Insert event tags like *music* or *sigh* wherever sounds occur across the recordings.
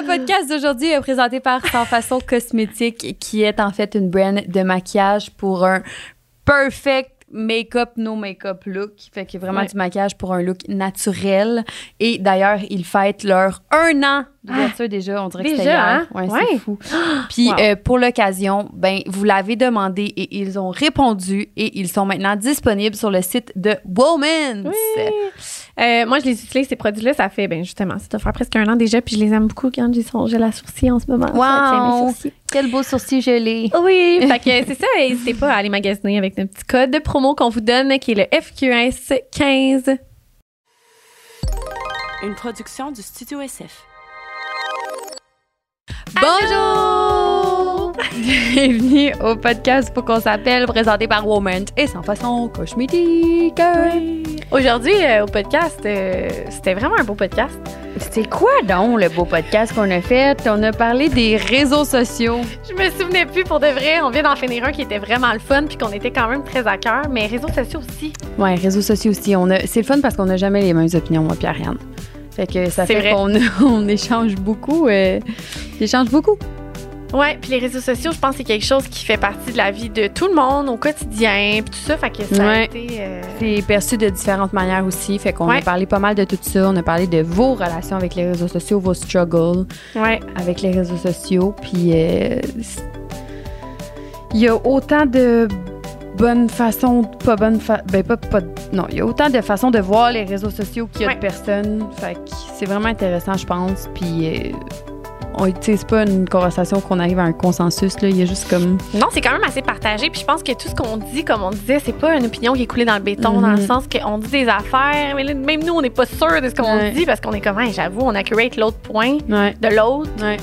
Le podcast d'aujourd'hui est présenté par Sans Façon Cosmétique, qui est en fait une brand de maquillage pour un perfect make-up, no make-up look. Fait que vraiment Ouais. du maquillage pour un look naturel. Et d'ailleurs, ils fêtent leur un an d'ouverture déjà. On dirait que c'était Déjà, hier. hein? Ouais, Ouais. c'est fou. *gasps* Puis Wow. euh, pour l'occasion, ben vous l'avez demandé et ils ont répondu et ils sont maintenant disponibles sur le site de Woman's. Oui. Euh, moi, je les utilise, ces produits-là. Ça fait, ben justement, ça doit faire presque un an déjà. Puis je les aime beaucoup quand j'ai son gel à sourcils en ce moment. Ça tient mes Wow! sourcils. Quel beau sourcil gelé. Oui, *laughs* fait que c'est ça. N'hésitez pas à aller magasiner avec notre petit code de promo qu'on vous donne, qui est le FQS15. Une production du Studio SF. Bonjour! *laughs* Bienvenue au podcast pour qu'on s'appelle, présenté par Woman et sans façon cosmétique. Aujourd'hui, euh, au podcast, euh, c'était vraiment un beau podcast. C'est quoi donc le beau podcast qu'on a fait? On a parlé des réseaux sociaux. Je me souvenais plus pour de vrai. On vient d'en finir un qui était vraiment le fun, puis qu'on était quand même très à cœur. Mais réseaux sociaux aussi. Ouais, réseaux sociaux aussi. On a, c'est le fun parce qu'on n'a jamais les mêmes opinions, moi, Pierre-Yann. Fait que ça fait qu'on *laughs* on échange beaucoup. euh, échange beaucoup. Ouais, puis les réseaux sociaux, je pense que c'est quelque chose qui fait partie de la vie de tout le monde au quotidien, puis tout ça. Fait que ça a été. euh, C'est perçu de différentes manières aussi. Fait qu'on a parlé pas mal de tout ça. On a parlé de vos relations avec les réseaux sociaux, vos struggles. Ouais. avec les réseaux sociaux. Puis euh, il y a autant de bonnes façons, pas bonnes, fa- ben pas, pas, non, il y a autant de façons de voir les réseaux sociaux qu'il y a Ouais. de personnes. Fait que c'est vraiment intéressant, je pense. Puis euh, c'est pas une conversation qu'on arrive à un consensus là. Il y a juste comme Non, c'est quand même assez partagé. Puis je pense que tout ce qu'on dit, comme on disait, c'est pas une opinion qui est coulée dans le béton, dans le Mhm. sens qu'on dit des affaires, mais là, même nous, on n'est pas sûr de ce qu'on Ouais. dit parce qu'on est comme, Hey, j'avoue, on accurate l'autre point ouais, de l'autre. ouais.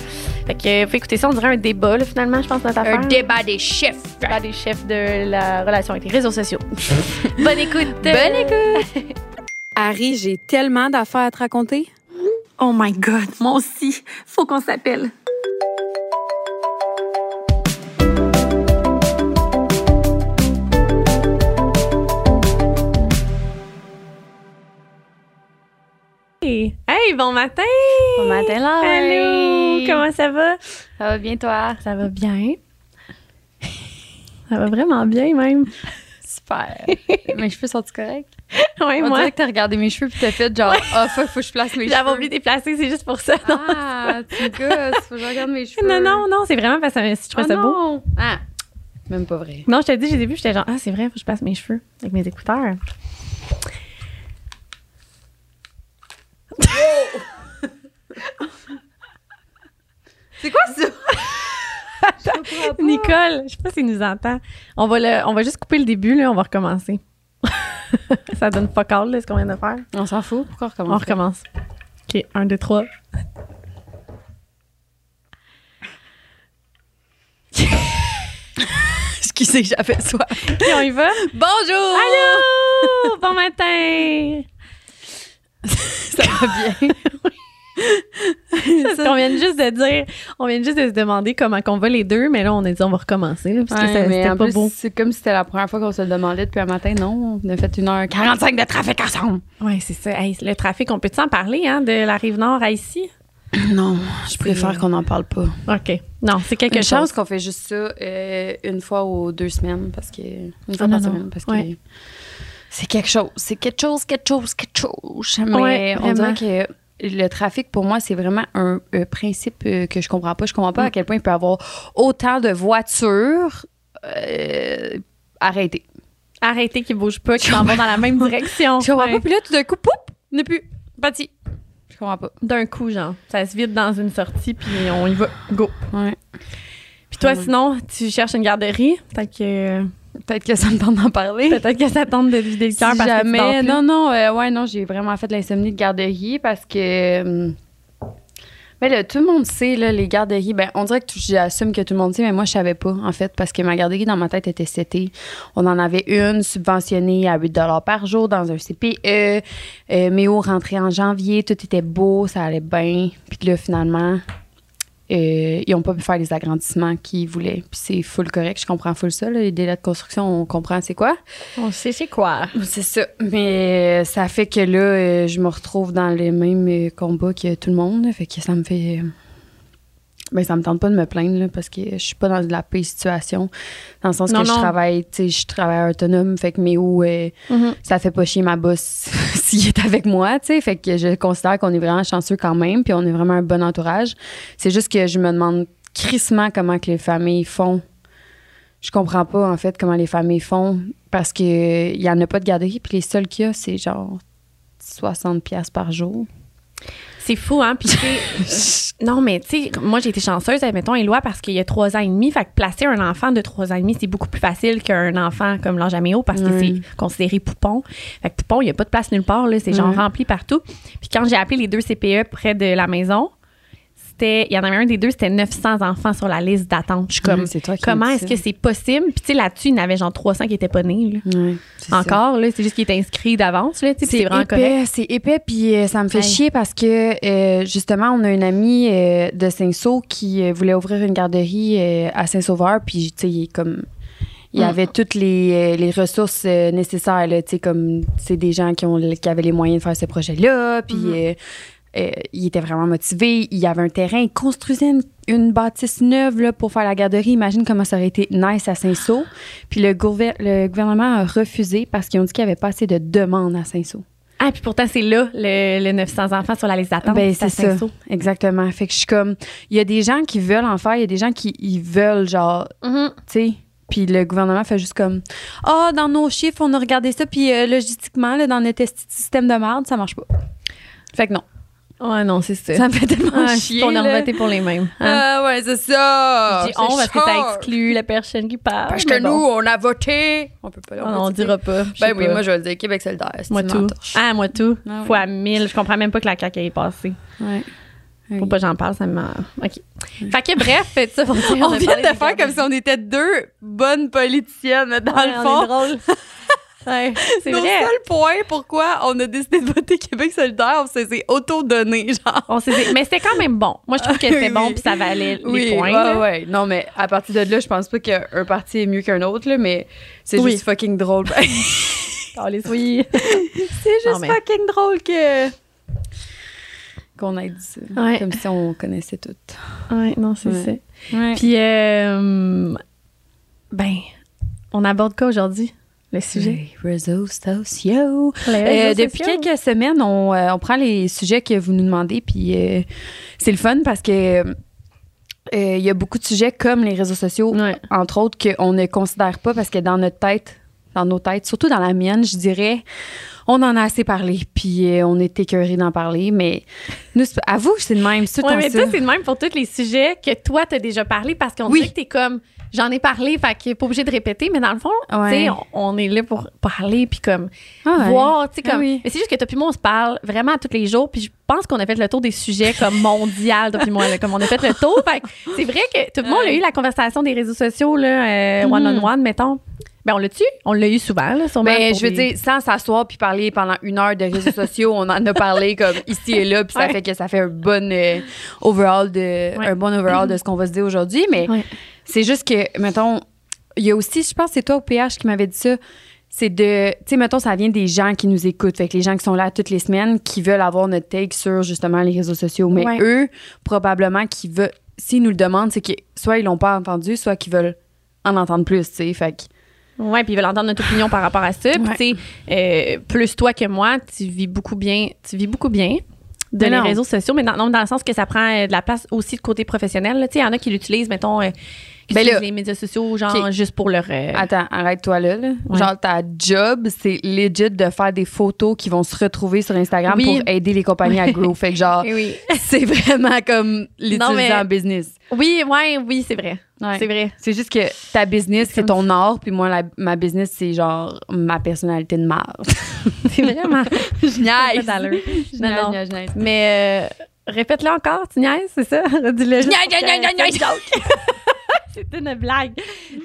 Fait que, faut écouter ça, on dirait un débat, là, finalement, je pense, notre affaire. débat des chefs. Débat des chefs de la relation avec les réseaux sociaux. *laughs* Bonne écoute. Bonne écoute. *laughs* Harry, j'ai tellement d'affaires à te raconter. Oh my God, moi aussi. Faut qu'on s'appelle. Hey, Hey, bon matin. Bon matin, Laurie. Allô, comment ça va? Ça va bien toi? Ça va bien. Ça va vraiment bien, même. Super. *laughs* Mes cheveux sont-ils corrects? *laughs* Ouais, On moi, dirait que t'as regardé mes cheveux puis t'as fait genre, ah, fuck, faut que je place mes cheveux. j'avais oublié de déplacer, c'est juste pour ça. Non, Ah, tu gosses, faut que je regarde mes *laughs* cheveux. non, non, non, c'est vraiment parce que je trouve Ah, ça beau. non. Ah, même pas vrai. Non, je te dis, j'ai vu, j'étais genre, ah, c'est vrai, faut que je place mes cheveux avec mes écouteurs. *laughs* C'est quoi ça? Nicole, je sais pas s'il nous entend. On va, le, on va juste couper le début, là, on va recommencer. Ça donne pas all, là, ce qu'on vient de faire. On s'en fout, pourquoi On recommencer? recommence. OK, un, deux, trois. *laughs* Excusez, j'avais soif. OK, on y va? Bonjour! Allô! Bon matin! Ça va bien? *laughs* C'est *laughs* qu'on vient juste de dire. On vient juste de se demander comment qu'on va les deux, mais là, on a dit on va recommencer, là, parce que Ouais, c'était pas plus, beau. c'est comme si c'était la première fois qu'on se le demandait depuis un matin. Non, on a fait 1h45 de trafic ensemble. Oui, c'est ça. Hey, le trafic, on peut-tu en parler, hein, de la rive nord à ici? *clears throat* Non, je préfère qu'on n'en parle pas. OK. Non, c'est quelque Une chose. chance qu'on fait juste ça euh, une fois ou deux semaines, parce que une fois Ah, par non, semaine, parce que c'est quelque chose, c'est quelque chose, quelque chose, quelque chose. Mais Ouais, on dirait que le trafic pour moi c'est vraiment un, euh, principe euh, que je comprends pas. Je comprends pas Mm. à quel point il peut y avoir autant de voitures euh, arrêtées. Arrêtez qu'ils bougent pas, qu'ils *laughs* s'en vont dans la même direction. Je comprends Ouais. pas. Puis là tout d'un coup, poup, n'est plus bâti. Je comprends pas. D'un coup, genre. Ça se vide dans une sortie, puis on y va. Go. Ouais. Puis toi, Ouais. sinon, tu cherches une garderie? Peut-être que, Peut-être que ça me tente d'en parler. peut-être que ça tente de vider le Si cœur parce que tu jamais. plus. Non, non, euh, ouais, non, j'ai vraiment fait de l'insomnie de garderie parce que. mais là, tout le monde sait, là, les garderies. Ben, on dirait que j'assume que tout le monde sait, mais moi, je savais pas, en fait, parce que ma garderie dans ma tête était setée. On en avait une subventionnée à 8 par jour dans un CPE. Euh, Méo rentrait en janvier, tout était beau, ça allait bien. Puis là, finalement, euh, ils ont pas pu faire les agrandissements qu'ils voulaient. Puis c'est full correct, je comprends full ça. là, les délais de construction, on comprend c'est quoi. On sait c'est quoi. C'est ça. Mais euh, ça fait que là, euh, je me retrouve dans les mêmes euh, combats que tout le monde. Fait que ça me fait. Ben, ça me tente pas de me plaindre, là, parce que je suis pas dans de la pire situation. Dans le sens Non, que je travaille, tu sais, je travaille autonome, fait que mais où euh, Mhm. ça fait pas chier ma boss *laughs* s'il est avec moi, tu sais. Fait que je considère qu'on est vraiment chanceux quand même, puis on est vraiment un bon entourage. C'est juste que je me demande crissement comment que les familles font. Je comprends pas, en fait, comment les familles font, parce que il y en a pas de garderie, puis les seuls qu'il y a, c'est genre 60 pièces par jour. C'est fou, hein? Puis, sais, *laughs* non, mais tu sais, moi, j'ai été chanceuse, admettons, Éloi, parce qu'il y a trois ans et demi. Fait que placer un enfant de trois ans et demi, c'est beaucoup plus facile qu'un enfant comme l'ange Améo parce que Oui. c'est considéré poupon. Fait que poupon, il n'y a pas de place nulle part, là. C'est genre rempli partout. Puis quand j'ai appelé les deux CPE près de la maison, c'était, il y en avait un des deux, c'était 900 enfants sur la liste d'attente. Je suis comme, Oui, toi qui comment est-ce que c'est possible? Puis, tu sais, là-dessus, il y en avait genre 300 qui étaient pas nés, là. Ça. Encore, là. C'est juste qu'ils étaient inscrits d'avance, là. C'est vraiment épais, c'est épais, puis euh, ça me fait Hey. chier parce que euh, justement, on a une amie euh, de Saint-Saul qui voulait ouvrir une garderie à Saint-Sauveur, puis tu sais, comme il y Mm. avait toutes les, les ressources euh, nécessaires, là, tu sais, comme c'est des gens qui, ont, qui avaient les moyens de faire ce projet-là, puis Mm-hmm. euh, euh, il était vraiment motivé. Il y avait un terrain, il construisait une, une bâtisse neuve là, pour faire la garderie. Imagine comment ça aurait été nice à Saint-Saul. Puis le, gouver- le gouvernement a refusé parce qu'ils ont dit qu'il n'y avait pas assez de demandes à Saint-Saul. Ah, puis pourtant, c'est là, le, le 900 enfants sur la liste d'attente. Ben, c'est ça. Exactement. Fait que je suis comme. Il y a des gens qui veulent en faire, il y a des gens qui ils veulent, genre, Mhm. tu sais. Puis le gouvernement fait juste comme Ah, dans nos chiffres, on a regardé ça, puis euh, logistiquement, là, dans notre système de merde, ça marche pas. Fait que non. Ouais, non, c'est ça. Ça me fait tellement Ah, chier. On a voté pour les mêmes. hein. Ah, ouais, c'est ça. Je dis on parce que ça exclut la personne qui parle. Parce que nous, on a voté. On peut pas on, on dira pas. Ben oui, pas. moi, je vais le dire. Québec solidaire. c'est Moi une tout. Ah, moi tout. Ah oui. Fois mille. Je comprends même pas que la CAQ est passée. Ouais. Faut Oui. pas que j'en parle, ça me. OK. Fait que bref, fait *laughs* ça On a vient de faire comme si on était deux bonnes politiciennes, mais dans Ouais, le on fond. est drôle. *laughs* Ouais, *laughs* c'est Nos vrai. seuls points pourquoi on a décidé de voter Québec solidaire, c'est c'est auto-donné, genre. On s'est Mais c'était quand même bon. Moi, je trouve que c'était *laughs* Oui. bon puis ça valait les Oui, points. ouais, là. ouais. Non, mais à partir de là, je pense pas qu'un parti est mieux qu'un autre, là, mais c'est Oui. juste fucking drôle. *laughs* Les oui. c'est juste Non, mais- fucking drôle que. Qu'on ait dit ça. Ouais. Comme si on connaissait tout. Ouais, non, c'est Ouais. ça. Puis, euh, ben, on aborde quoi aujourd'hui? Le sujet? Les réseaux sociaux. Les Euh, depuis sociaux. quelques semaines, on, euh, on prend les sujets que vous nous demandez, puis euh, c'est le fun parce que il y a beaucoup de sujets comme les réseaux sociaux, Ouais. entre autres, qu'on ne considère pas parce que dans notre tête, dans nos têtes, surtout dans la mienne, je dirais, on en a assez parlé, puis euh, on est écœuré d'en parler, mais nous, c'est- avoue, c'est de même, c'est Ouais, le mais ça. c'est le même pour tous les sujets que toi, t'as déjà parlé parce qu'on Oui. dirait que t'es comme, j'en ai parlé, fait qu'il est pas obligé de répéter, mais dans le fond, Ouais. tu sais, on, on est là pour parler puis comme Ah ouais. voir, tu sais, Ah comme. oui. Mais c'est juste que toi puis moi, on se parle vraiment tous les jours, puis je pense qu'on a fait le tour des sujets comme mondial, toi puis moi, là, comme on a fait le tour. Fait que c'est vrai que tout le monde a eu la conversation des réseaux sociaux, là, euh, Mhm. one-on-one, mettons. Ben, on l'a-tu? On l'a eu souvent, là, sûrement. Ben, je veux dire, sans s'asseoir puis parler pendant une heure de réseaux sociaux, on en a parlé comme ici et là, puis ça Ouais. fait que ça fait un bon euh, overall de Ouais. un bon overall de ce qu'on va se dire aujourd'hui. Mais Ouais. c'est juste que, mettons, il y a aussi, je pense, que c'est toi au PH qui m'avait dit ça. C'est de, tu sais, mettons, ça vient des gens qui nous écoutent, fait que les gens qui sont là toutes les semaines, qui veulent avoir notre take sur justement les réseaux sociaux. Mais Ouais. eux, probablement, qui veulent, s'ils nous le demandent, c'est que soit ils l'ont pas entendu, soit qu'ils veulent en entendre plus, tu sais. Fait que, Ouais, puis ils veulent entendre notre opinion par rapport à ça. Puis, tu sais, euh, plus toi que moi, tu vis beaucoup bien. Tu vis beaucoup bien de Mais les non. réseaux sociaux, mais dans, non, dans le sens que ça prend euh, de la place aussi de côté professionnel. Tu sais, il y en a qui l'utilisent, mettons, euh, qui Ben utilisent là- les médias sociaux, genre juste pour leur. euh, Attends, arrête-toi là, là. Ouais. Genre, ta job, c'est legit de faire des photos qui vont se retrouver sur Instagram Oui. pour aider les compagnies à grow. Fait que genre, *laughs* Eh oui. c'est vraiment comme l'utiliser mais- en business. oui, ouais, oui, c'est vrai. Ouais. C'est vrai. C'est juste que ta business, c'est ton art, puis moi, la- ma business, c'est genre ma personnalité de marde. *laughs* C'est vraiment. *laughs* Je niaise. Je Non, je niaise, je. Mais euh, répète-le encore, tu niaises, c'est ça? Dis-le. juste Niaise, niaise, niaise, C'est une blague.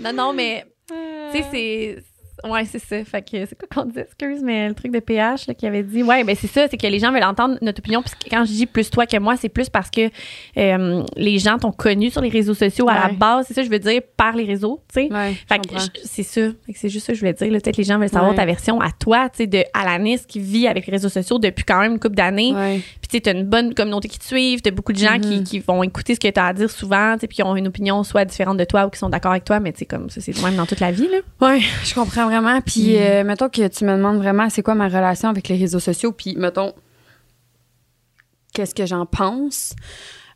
Non, non, mais tu sais, c'est. Ouais, c'est ça. Fait que c'est quoi qu'on dit, excuse, mais le truc de PH là, qui avait dit. Ouais, ben c'est ça, c'est que les gens veulent entendre notre opinion. Puis quand je dis plus toi que moi, c'est plus parce que euh, les gens t'ont connu sur les réseaux sociaux à la base, c'est ça, je veux dire, par les réseaux, tu sais. Ouais, Fait que c'est ça. C'est juste ça que je voulais dire. Peut-être les gens veulent savoir Ouais. ta version à toi, tu sais, de Alanis qui vit avec les réseaux sociaux depuis quand même une couple d'années. Puis tu sais, t'as une bonne communauté qui te suivent, t'as beaucoup de gens qui, Mhm. qui vont écouter ce que t'as à dire souvent, tu sais, puis qui ont une opinion soit différente de toi ou qui sont d'accord avec toi, mais tu sais, comme ça, c'est le même dans toute la vie, là. Ouais, je comprends vraiment. Puis, euh, mettons que tu me demandes vraiment c'est quoi ma relation avec les réseaux sociaux, puis mettons, qu'est-ce que j'en pense?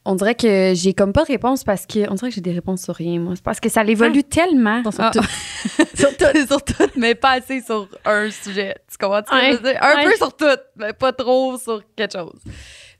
On dirait que j'ai comme pas de réponse parce que. On dirait que j'ai des réponses sur rien, moi. C'est parce que ça évolue tellement. Sur Ah. tout. *laughs* sur tout. *laughs* sur tout, mais pas assez sur un sujet. Tu comprends ce que je veux Ouais, dire? Un peu sur tout, mais pas trop sur quelque chose.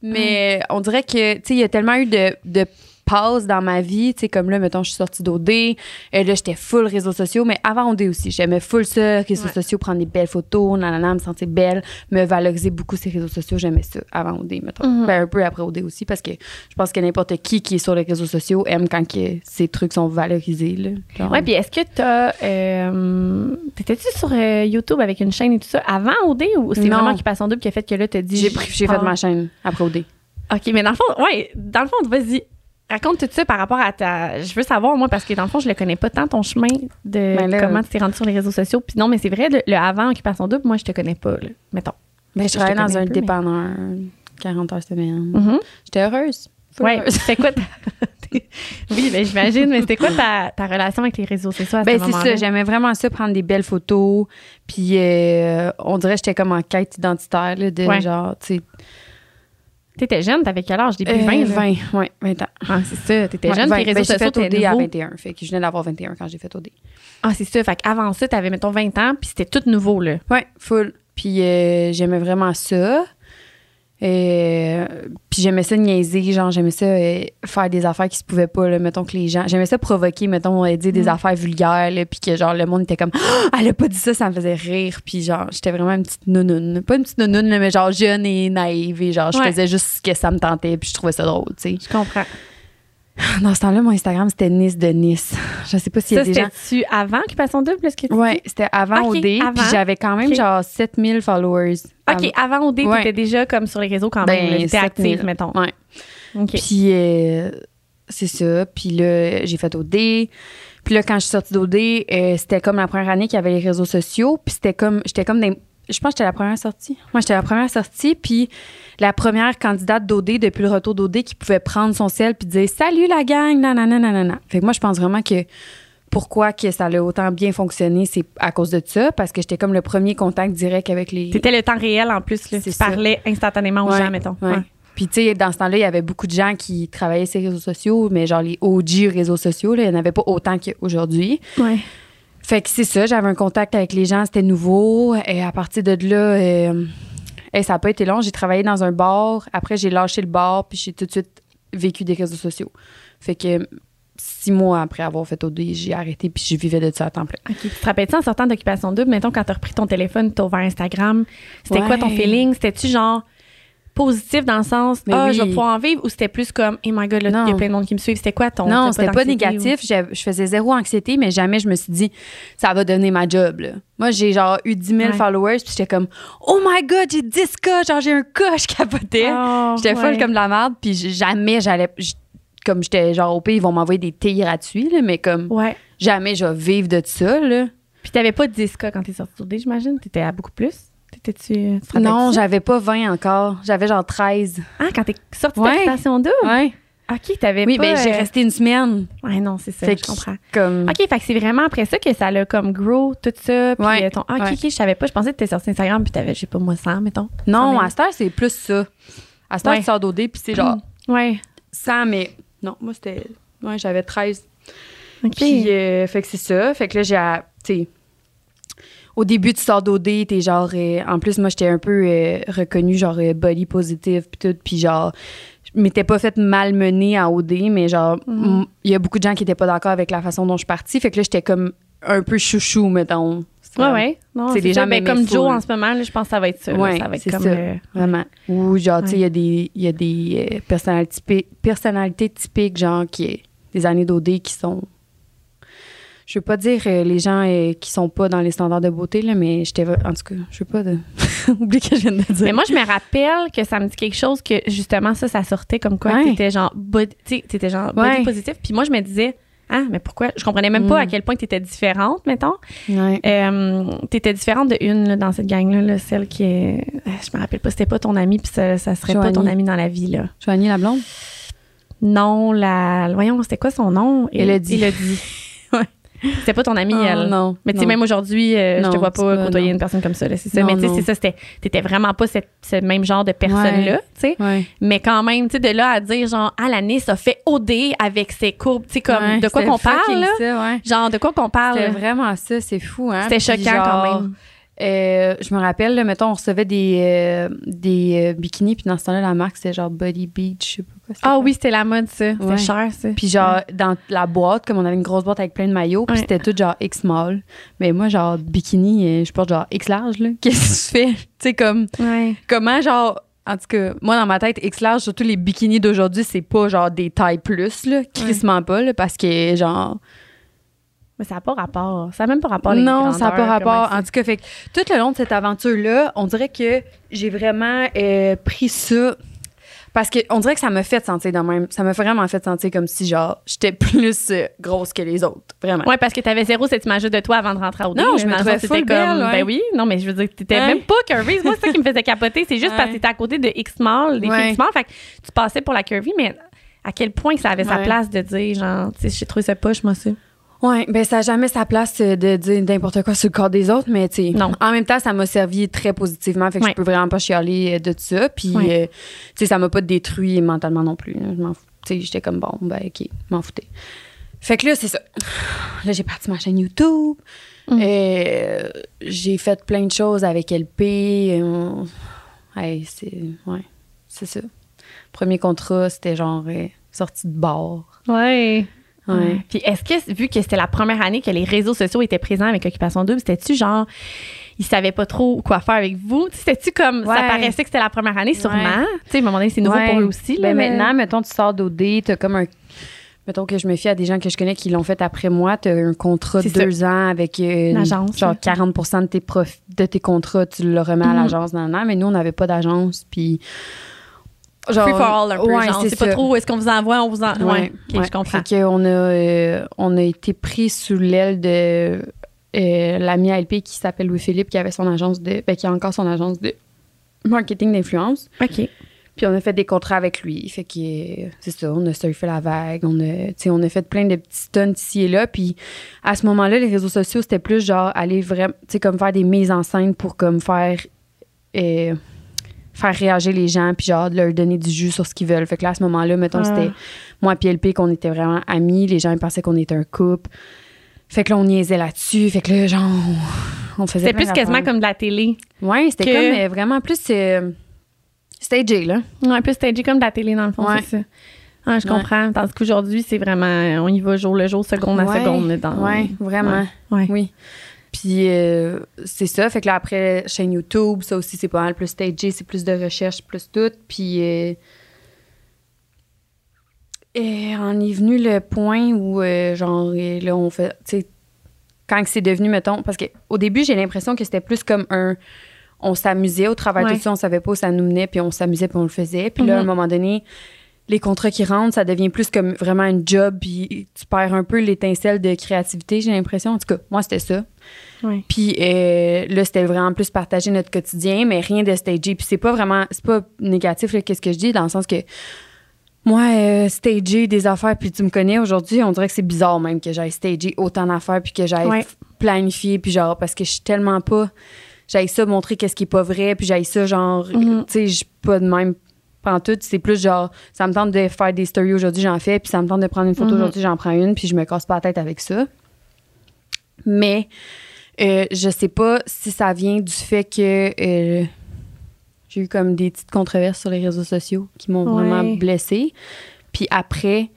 Mais on dirait que, tu sais, il y a tellement eu de, de passes dans ma vie, tu sais, comme là, mettons, je suis sortie d'OD, et là, j'étais full réseaux sociaux, mais avant OD aussi, j'aimais full ça, réseaux Ouais. sociaux, prendre des belles photos, nanana, me sentir belle, me valoriser beaucoup ces réseaux sociaux, j'aimais ça avant OD, mettons. Mhm. Ben, un peu après OD aussi, parce que je pense que n'importe qui qui est sur les réseaux sociaux aime quand que ces trucs sont valorisés, là. Genre, Ouais, puis est-ce que t'as. Euh, T'étais-tu sur euh, YouTube avec une chaîne et tout ça avant OD ou c'est vraiment Occupation Double qui a fait que là, t'as dit. j'ai fait ma chaîne après OD. OK, mais dans le fond, ouais, dans le fond, vas-y. Raconte tout ça par rapport à ta. Je veux savoir, moi, parce que dans le fond, je le connais pas tant ton chemin de Ben là- comment tu t'es rendu sur les réseaux sociaux. Puis non, mais c'est vrai, le, le avant Occupation Double, moi, je te connais pas, là. Mettons. Ben, je travaillais dans un peu, mais- dépanneur 40 heures semaine. Mhm. J'étais heureuse. Ouais, c'était quoi ta... *laughs* Oui, ben j'imagine, mais c'était quoi ta, ta relation avec les réseaux sociaux à ce Ben, c'est ça. J'aimais vraiment ça, prendre des belles photos. Puis, euh, on dirait que j'étais comme en quête identitaire, là, de Ouais. genre, tu sais. T'étais jeune, t'avais quel âge? Début euh, 20, là? 20, ouais, 20 ans. Ah, c'est ça, t'étais Ouais, jeune, 20. tes réseaux Ben, j'ai sociaux, fait OD t'étais à nouveau. 21. Fait que je venais d'avoir 21 quand j'ai fait OD. Ah, c'est ça, fait qu'avant ça, t'avais, mettons, 20 ans, puis c'était tout nouveau, là. Ouais, full. Puis, euh, j'aimais vraiment ça. Euh, puis j'aimais ça niaiser, genre j'aimais ça euh, faire des affaires qui se pouvaient pas, là, mettons que les gens... J'aimais ça provoquer, mettons, euh, dire des Mm. affaires vulgaires, là, puis que genre le monde était comme Ah, « Elle a pas dit ça, ça me faisait rire. » Puis genre, j'étais vraiment une petite nounoune. Pas une petite nounoune, là, mais genre jeune et naïve. Et genre, je Ouais. faisais juste ce que ça me tentait, puis je trouvais ça drôle, tu sais. Je comprends. *laughs* Dans ce temps-là, mon Instagram, c'était Nice de Nice. *laughs* Je sais pas s'il y a Ça, des gens... c'était-tu avant Occupation Double, tu Ouais, c'était avant Ok, OD, avant. puis j'avais quand même Ok. genre 7000 followers. OK, avant OD, Ouais. t'étais déjà comme sur les réseaux quand Ben, même. là. T'étais 7000. active, mettons. Ouais. OK. Puis euh, c'est ça. Puis là, j'ai fait OD. Puis là, quand je suis sortie d'OD, euh, c'était comme la première année qu'il y avait les réseaux sociaux. Puis c'était comme, j'étais comme dans- je pense que j'étais la première sortie. Moi, j'étais la première sortie. Puis la première candidate d'OD depuis le retour d'OD qui pouvait prendre son sel puis dire Salut la gang, nanana, nanana. Fait que moi, je pense vraiment que pourquoi que ça a autant bien fonctionné, c'est à cause de ça, parce que j'étais comme le premier contact direct avec les. T'étais le temps réel en plus, là. Tu ça. parlais instantanément aux Ouais, gens, mettons. ouais. Puis, tu sais, dans ce temps-là, il y avait beaucoup de gens qui travaillaient sur les réseaux sociaux, mais genre les OG réseaux sociaux, là, il n'y en avait pas autant qu'aujourd'hui. Ouais. Fait que c'est ça, j'avais un contact avec les gens, c'était nouveau. Et à partir de là, euh, ça n'a pas été long. J'ai travaillé dans un bar. Après, j'ai lâché le bar, puis j'ai tout de suite vécu des réseaux sociaux. Fait que six mois après avoir fait OD, j'ai arrêté, puis je vivais de ça à temps plein. OK. Tu te rappelles-tu en sortant d'Occupation Double, mettons, quand t'as repris ton téléphone, t'as ouvert Instagram, c'était Ouais. quoi ton feeling? C'était-tu genre positif dans le sens, Mais ah, oui. je vais pouvoir en vivre, ou c'était plus comme, oh my god, là, il y a plein de monde qui me suivent. C'était quoi ton. Non, c'était pas d'anxiété négatif. Je faisais zéro anxiété, mais jamais je me suis dit, ça va devenir ma job. Là. Moi, j'ai genre eu 10 000 Ouais. followers, puis j'étais comme, oh my god, j'ai 10 cas, genre j'ai un cas, je capotais. Oh, j'étais folle comme de la merde, puis jamais j'allais. Comme j'étais genre au pays, ils vont m'envoyer des thés gratuits, là, mais comme Ouais. jamais je vais vivre de ça. Là. Puis t'avais pas 10 cas quand t'es sortie d'OD, j'imagine? T'étais à beaucoup plus? T'étais-tu. tu te Non, j'avais pas 20 encore. J'avais genre 13. Ah, quand t'es sortie Ouais. d'Occupation Double? Ouais. OK, t'avais Oui, pas. ben j'ai euh, resté une semaine. Ouais, non, c'est ça, Fait je comprends. Comme. OK, fait que c'est vraiment après ça que ça l'a comme grow, tout ça. Puis Ouais, euh, ton. Ah, OK, ouais. OK, je savais pas. Je pensais que t'étais sortie Instagram, puis t'avais, je sais pas, moi, 100, mettons. 100 Non, 000. à cette heure, c'est plus ça. À cette heure, tu sors d'OD, puis c'est genre *clears throat* Ouais. 100, mais non, moi, c'était. Ouais, j'avais 13. OK. Puis, euh, fait que c'est ça. Fait que là, j'ai. Tu sais, au début, tu sors d'OD, t'es genre. euh, en plus, moi, j'étais un peu euh, reconnue, genre, euh, body positive, puis tout. Puis, genre, je m'étais pas fait malmener à OD, mais genre, Mhm. il y a beaucoup de gens qui étaient pas d'accord avec la façon dont je suis partie. Fait que là, j'étais comme un peu chouchou, mettons. Ouais, ouais. Non, C'est des gens Ben, comme Joe en ce moment, là, je pense que ça va être ça. là. Ouais, ça va être comme ça. Vraiment. Ou genre, tu sais, il y a des, il y a des personnalités, personnalités typiques, genre, qui des années d'OD qui sont. Je veux pas dire euh, les gens euh, qui sont pas dans les standards de beauté, là, mais j'étais. En tout cas, je veux pas de. *laughs* Oublie que je viens de dire. Mais moi, je me rappelle que ça me dit quelque chose que justement, ça, ça sortait comme quoi Ouais. t'étais genre, body, tu t'étais genre body Ouais. positif. Puis moi, je me disais, ah, mais pourquoi? Je comprenais même pas Mm. à quel point t'étais différente, mettons. Ouais. Euh, t'étais différente de une là, dans cette gang-là, là, celle qui est. euh, Je me rappelle pas, c'était pas ton amie, puis ça, ça serait pas ton amie dans la vie, là. Joanie la blonde. Non, la. Voyons, c'était quoi son nom? Élodie. Élodie. *laughs* C'était pas ton amie, Oh, elle. non. Mais tu sais, même aujourd'hui, euh, je te vois pas pas- côtoyer non. une personne comme ça. là, C'est ça. Non, mais tu sais, c'est ça. c'était- T'étais vraiment pas cette- ce même genre de personne-là, tu sais. Ouais. Mais quand même, tu sais, de là à dire, genre, ah, l'année, ça fait OD avec ses courbes, tu sais, comme, Ouais, de quoi qu'on parle, là? ça. Genre, de quoi qu'on parle? C'était vraiment ça, c'est fou, hein. C'était choquant quand même. euh, je me rappelle, là, mettons, on recevait des, euh, des bikinis, puis dans ce temps-là, la marque, c'était genre Body Beach, je sais pas Ah oui, c'était la mode, ça. C'était Ouais. cher, ça. Puis genre, dans la boîte, comme on avait une grosse boîte avec plein de maillots, puis c'était tout genre X small. Mais moi, genre, bikini, euh, je porte genre X large, là. *laughs* Qu'est-ce que tu fais? tu sais, comme, Ouais. comment, genre, en tout cas, moi, dans ma tête, X large, surtout les bikinis d'aujourd'hui, c'est pas genre des tailles plus, là. Crissement pas, là, parce que, genre, Mais ça n'a pas rapport. Ça n'a même pas rapport, les non, ça n'a pas rapport. En tout cas, fait que tout le long de cette aventure-là, on dirait que j'ai vraiment euh, pris ça. Parce que on dirait que ça m'a fait sentir de même. Ça m'a vraiment fait sentir comme si, genre, j'étais *laughs* plus euh, grosse que les autres. Vraiment. Ouais, parce que t'avais zéro cette image de toi avant de rentrer au Non, là. je me trouvais full comme, belle, ouais. Ben oui, non, mais je veux dire, t'étais même pas curvy. Moi, c'est ça qui me faisait capoter. C'est juste Ouais. parce que t'étais à côté de X-Mall, des Ouais. X-Mall. Fait que tu passais pour la curvy, mais à quel point que ça avait sa place de dire, genre, tu sais, j'ai trouvé ça poche, moi, ça. Ouais, ben ça n'a jamais sa place euh, de dire n'importe quoi sur le corps des autres, mais tu en même temps, ça m'a servi très positivement, fait que Ouais. je peux vraiment pas chialer euh, de ça, puis Ouais. euh, tu sais, ça m'a pas détruit mentalement non plus. Je m'en. Tu j'étais comme bon, ben ok, m'en foutais. Fait que là, c'est ça. Là, j'ai parti ma chaîne YouTube. Mm. Euh, j'ai fait plein de choses avec LP. euh, hey, c'est ouais, c'est ça. Premier contrat, c'était genre euh, sortie de bar. Ouais. Ouais. Puis est-ce que, vu que c'était la première année que les réseaux sociaux étaient présents avec Occupation Double, c'était-tu genre, ils savaient pas trop quoi faire avec vous? Tu C'était-tu comme, ça paraissait que c'était la première année, sûrement? Ouais. Tu sais, à un moment donné, c'est nouveau pour eux aussi. là, Ben mais- maintenant, mettons, tu sors d'OD, t'as comme un. Mettons que je me fie à des gens que je connais qui l'ont fait après moi, t'as un contrat de ça. deux ans avec Une agence, genre là. 40 de tes, de tes contrats, tu le remets à Mhm. l'agence dans l'an, mais nous, on n'avait pas d'agence, puis. Free for all un peu, ouais, genre, pas trop, est-ce qu'on vous envoie, on vous en... Ouais, je comprends. Fait qu'on a, euh, on a été pris sous l'aile de euh, l'ami ALP qui s'appelle Louis-Philippe, qui avait son agence de. Ben, qui a encore son agence de marketing d'influence. OK. Puis on a fait des contrats avec lui. Fait que c'est ça, on a surfé la vague, on a, on a fait plein de petits stunts ici et là. Puis à ce moment-là, les réseaux sociaux, c'était plus genre aller vraiment, tu sais, comme faire des mises en scène pour comme faire, euh, faire réagir les gens, puis genre leur donner du jus sur ce qu'ils veulent. Fait que là, à ce moment-là, mettons, Ah. c'était moi et LP qu'on était vraiment amis. Les gens, ils pensaient qu'on était un couple. Fait que là, on niaisait là-dessus. Fait que là, genre, on faisait C'était plus quasiment comme de la télé. Ouais, c'était que- comme euh, vraiment plus euh, stagé, là. Un peu stagé comme de la télé, dans le fond, Ouais. c'est ça. Ah, je Ouais. comprends. Tandis qu'aujourd'hui, c'est vraiment, on y va jour le jour, seconde à Ouais, seconde. dans, Ouais, vraiment. Ouais. Oui. Puis euh, c'est ça. Fait que là, après, chaîne YouTube, ça aussi, c'est pas mal plus stagé, c'est plus de recherche, plus tout. Puis. euh, et on est venu le point où, euh, genre, là, on fait. Tu sais, quand que c'est devenu, mettons. Parce qu'au début, j'ai l'impression que c'était plus comme un. On s'amusait au de Ouais. tout ça, on savait pas où ça nous menait, puis on s'amusait, puis on le faisait. Puis là, à un Mhm. moment donné, les contrats qui rentrent, ça devient plus comme vraiment un job, puis tu perds un peu l'étincelle de créativité, j'ai l'impression. En tout cas, moi, c'était ça. Puis euh, là, c'était vraiment plus partager notre quotidien, mais rien de stagé. Puis c'est pas vraiment, c'est pas négatif, là, qu'est-ce que je dis, dans le sens que moi, euh, stager des affaires, puis tu me connais aujourd'hui, on dirait que c'est bizarre même que j'aille stager autant d'affaires, puis que j'aille planifier, puis genre, parce que je suis tellement pas. J'aille ça montrer qu'est-ce qui est pas vrai, puis j'aille ça, genre, Mhm. tu sais, je suis pas de même pantoute. C'est plus genre, ça me tente de faire des stories aujourd'hui, j'en fais, puis ça me tente de prendre une photo Mhm. aujourd'hui, j'en prends une, puis je me casse pas la tête avec ça. Mais euh, je sais pas si ça vient du fait que euh, j'ai eu comme des petites controverses sur les réseaux sociaux qui m'ont vraiment blessée. Puis après,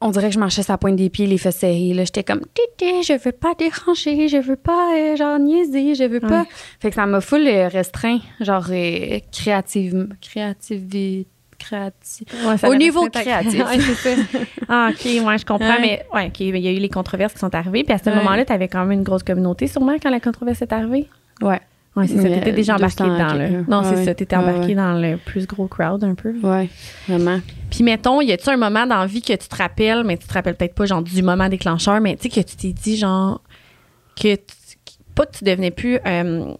on dirait que je marchais la pointe des pieds, les fesses serrées. Là, j'étais comme, Tété, je veux pas déranger, je veux pas, euh, genre, niaiser, je veux pas. Ouais. Fait que ça m'a full euh, restreint, genre, euh, créative, créative, créatif. *laughs* Ouais, Au niveau créatif. Ouais. Ah, OK, ouais, je comprends. Mais ouais, OK, il y a eu les controverses qui sont arrivées. Puis à ce moment-là, tu avais quand même une grosse communauté, sûrement, quand la controverse est arrivée? Ouais. Ouais, c'est ça. T'étais déjà euh, embarqué 200 dans le. Non, c'est Ouais, ça. T'étais embarqué dans le plus gros crowd un peu. Ouais, vraiment. Puis mettons, y a-tu un moment dans la vie que tu te rappelles, mais tu te rappelles peut-être pas genre du moment déclencheur, mais tu sais que tu t'es dit genre que tu- pas que tu devenais plus euh,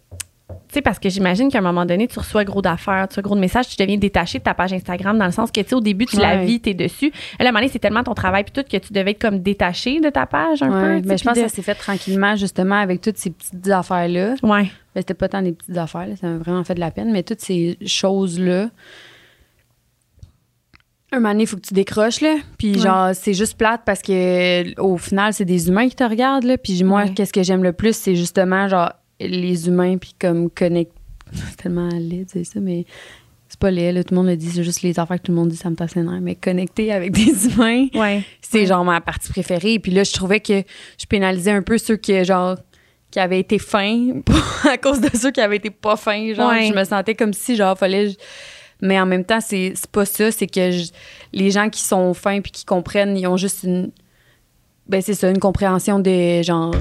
tu sais parce que j'imagine qu'à un moment donné tu reçois gros d'affaires, tu reçois gros de messages, tu deviens détaché de ta page Instagram dans le sens que tu sais au début tu la Ouais. vis, t'es dessus. Là, à un moment donné, c'est tellement ton travail puis tout que tu devais être comme détaché de ta page un Ouais, peu. mais je pense que ça s'est fait tranquillement, justement, avec toutes ces petites affaires-là. Ouais. Ben, c'était pas tant des petites affaires, là, ça m'a vraiment fait de la peine, mais toutes ces choses-là. Un moment donné, il faut que tu décroches, là. Puis, Ouais. genre, c'est juste plate parce que, au final, c'est des humains qui te regardent, là. Puis, moi, Ouais. qu'est-ce que j'aime le plus, c'est justement, genre, les humains, puis comme connecter. *laughs* C'est tellement laid dire ça, mais c'est pas laid, là. Tout le monde le dit, c'est juste les affaires que tout le monde dit, ça me tasse les nerfs. Mais connecter avec *laughs* des humains, Ouais. c'est genre ma partie préférée. Puis là, je trouvais que je pénalisais un peu ceux qui, genre, qui avaient été fins *laughs* à cause de ceux qui avaient été pas fins. Genre, Ouais. je me sentais comme si, genre, fallait. Mais en même temps, c'est pas ça. C'est que je- les gens qui sont fins puis qui comprennent, ils ont juste une. Ben, c'est ça, une compréhension de, genre,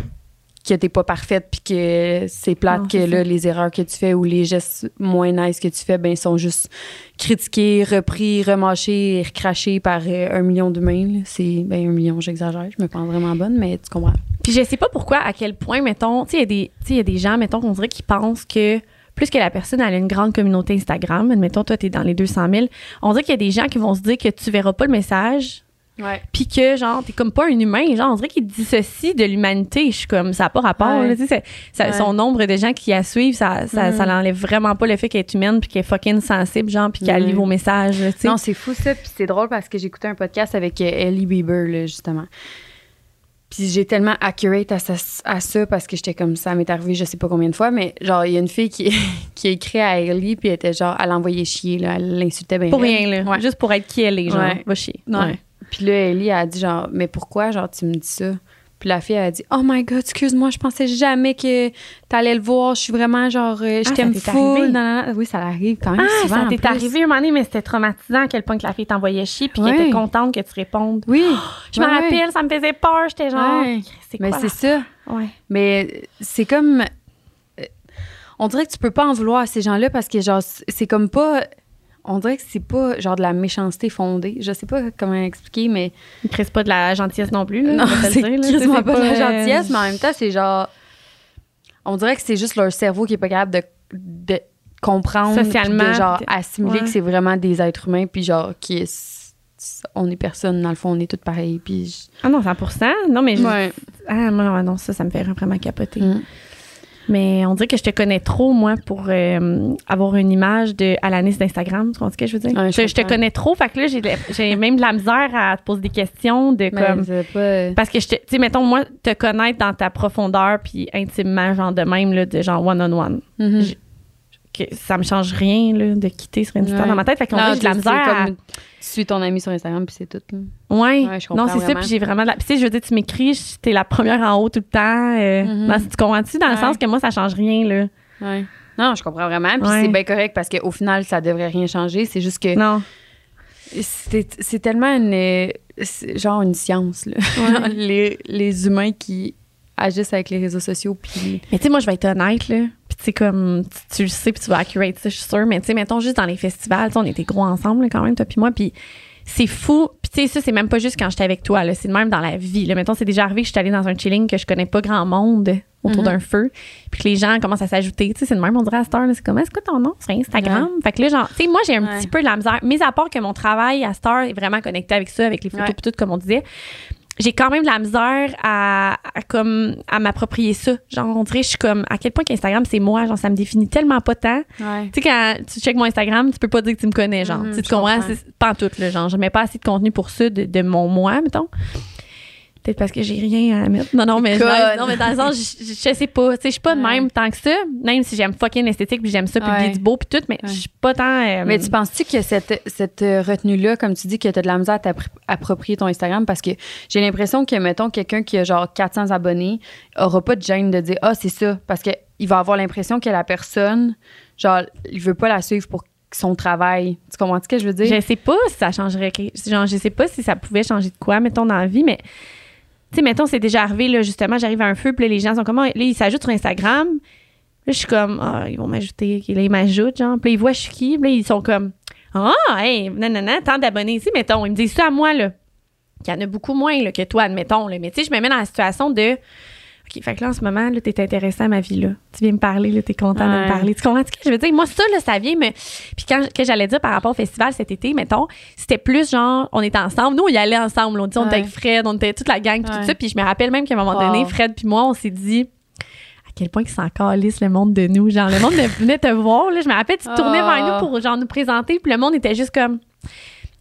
que t'es pas parfaite puis que c'est plate Non, que là, les erreurs que tu fais ou les gestes moins nice que tu fais, ben, sont juste critiqués, repris, remâchés et recrachés par euh, un million d'humains. C'est, ben, un million, j'exagère, je me pense vraiment bonne, mais tu comprends. Puis je sais pas pourquoi, à quel point, mettons, tu sais, il y tu y a des gens, mettons, qu'on dirait qui pensent que plus que la personne elle a une grande communauté Instagram, admettons, toi, t'es dans les 200 000, on dirait qu'il y a des gens qui vont se dire que tu verras pas le message, Ouais. puis que, genre, t'es comme pas un humain. Genre, on dirait qu'ils dissocient de l'humanité. Je suis comme, ça n'a pas rapport. Ouais. là, tu sais, ça- ça- Ouais. Son nombre de gens qui la suivent, ça, ça, Mhm. ça n'enlève vraiment pas le fait qu'elle est humaine, puis qu'elle est fucking sensible, genre, puis qu'elle Ouais. lit vos messages, tu sais. Non, c'est fou ça. Puis c'est drôle parce que j'écoutais un podcast avec euh, Ellie Bieber, là, justement. Puis j'ai tellement accurate à ça, à ça parce que j'étais comme ça m'est arrivé je sais pas combien de fois, mais genre, il y a une fille qui, *laughs* qui a écrit à Ellie, puis elle était genre, elle l'envoyait chier, là, elle l'insultait bien. pour rien, là. Ouais. Juste pour être qui elle est, genre. Ouais. Va chier. Ouais. Puis là, Ellie a dit genre, mais pourquoi, genre, tu me dis ça? Puis la fille, elle a dit, oh my god, excuse-moi, je pensais jamais que t'allais le voir. Je suis vraiment genre, euh, je Ah, t'aime non. Oui, ça l'arrive quand même Ah, souvent. ça t'est arrivé un moment donné, mais c'était traumatisant à quel point que la fille t'envoyait chier puis qu'elle Ouais. était contente que tu répondes. Oui. Je me Ouais, ouais. rappelle, ça me faisait peur. J'étais genre, c'est Mais c'est ça. Ouais. Mais c'est comme. euh, On dirait que tu peux pas en vouloir à ces gens-là parce que, genre, c'est comme pas. On dirait que c'est pas, genre, de la méchanceté fondée. Je sais pas comment expliquer, mais. Ils crissent pas de la gentillesse non plus. Là, Non, c'est C'est pas de la euh, gentillesse, mais en même temps, c'est genre. On dirait que c'est juste leur cerveau qui est pas capable de, de comprendre. Socialement, De, genre, assimiler ouais. que c'est vraiment des êtres humains, puis genre, qui est. On est personne, dans le fond, on est toutes pareilles, puis. je- Ah non, 100 Non, mais. je- Ouais. Ah non, non, ça, ça me fait vraiment capoter. Mm. Mais on dirait que je te connais trop, moi, pour euh, avoir une image de Alanis d'Instagram. Tu comprends ce que je veux dire? Ouais, je te connais trop, fait que là, j'ai même de la misère à te poser des questions de comme. pas. Parce que je te, tu sais, mettons, moi, te connaître dans ta profondeur, puis intimement, genre de même, là, de genre one-on-one. Mhm. je- que ça me change rien, là, de quitter sur Insta Ouais. dans ma tête. Fait qu'on j'ai de la misère à- comme- Tu suis ton ami sur Instagram, puis c'est tout. là. Ouais. Ouais, je comprends non, c'est ça. Puis j'ai vraiment. de la- Puis tu sais, je veux dire, tu m'écris, t'es la première en haut tout le temps. euh, Mhm. dans- tu comprends-tu? Dans le sens que moi, ça change rien, là. Ouais. Non, je comprends vraiment. Puis c'est bien correct parce qu'au final, ça devrait rien changer. C'est juste que Non. c'est tellement une. genre une science, là. *laughs* Les, les humains qui agissent avec les réseaux sociaux. Puis. Mais tu sais, moi, je vais être honnête, là. Puis tu sais, comme, tu, tu le sais, puis tu vas accurate ça, je suis sûre. Mais tu sais, mettons, juste dans les festivals, on était gros ensemble, là, quand même, toi puis moi. Puis c'est fou. Puis tu sais, ça, c'est même pas juste quand j'étais avec toi. C'est même dans la vie, là. Mettons, c'est déjà arrivé que je suis allée dans un chilling que je connais pas grand monde autour Mhm. d'un feu. Puis que les gens commencent à s'ajouter. Tu sais, c'est le même, on dirait à Star. C'est comme, est-ce que ton nom sur Instagram? Fait que là, genre, tu sais, moi, j'ai un Ouais. petit peu de la misère. Mis à part que mon travail à Star est vraiment connecté avec ça, avec les photos, Ouais. puis tout, comme on disait j'ai quand même de la misère à, à comme à m'approprier ça. Genre on dirait je suis comme à quel point qu'Instagram c'est moi, genre ça me définit tellement pas tant. Ouais. Tu sais quand tu checkes mon Instagram, tu peux pas dire que tu me connais genre. Mhm, tu comprends, c'est pas en tout là, genre je mets pas assez de contenu pour ça de, de mon moi mettons. Peut-être parce que j'ai rien à mettre. Non, non, mais, Conne. non, mais dans le sens, je, je- sais pas. Tu sais, je suis pas de Ouais. même tant que ça. Même si j'aime fucking l'esthétique puis j'aime ça, publier Ouais. du beau puis tout, mais Ouais. je suis pas tant. euh, Mais tu penses-tu que cette, cette euh, retenue-là, comme tu dis, que tu as de la misère à t'approprier ton Instagram? Parce que j'ai l'impression que, mettons, quelqu'un qui a genre 400 abonnés aura pas de gêne de dire Ah, c'est ça. Parce qu'il va avoir l'impression que la personne, genre, il veut pas la suivre pour son travail. Tu comprends ce que je veux dire? Je sais pas si ça changerait. Genre, je sais pas si ça pouvait changer de quoi, mettons, dans la vie, mais. Sais, mettons, c'est déjà arrivé, là, justement, j'arrive à un feu, puis les gens sont comme. Ah, Là, ils s'ajoutent sur Instagram. Là, je suis comme. Ah, ils vont m'ajouter. Là, ils m'ajoutent, genre. Puis ils voient je qui. Puis là, ils sont comme. Ah, hey, non, non, non, tant d'abonnés ici, mettons. Ils me disent ça à moi, là. Il y en a beaucoup moins, là, que toi, admettons, là. Mais tu sais, je me mets dans la situation de. OK, fait que là, en ce moment, là, t'es intéressé à ma vie, là. Tu viens me parler, là, t'es content de me parler. Tu comprends ce que je veux dire? Moi, ça, là, ça vient me. Puis quand que j'allais dire par rapport au festival cet été, mettons, c'était plus genre, on était ensemble. Nous, on y allait ensemble. On dit, on était avec Fred, on était toute la gang, puis tout ça. Puis je me rappelle même qu'à un moment donné. Fred puis moi, on s'est dit à quel point ils s'en calissent le monde de nous? Genre, le monde venait te voir. Là. Je me rappelle, tu tournais Oh. vers nous pour genre nous présenter, puis le monde était juste comme.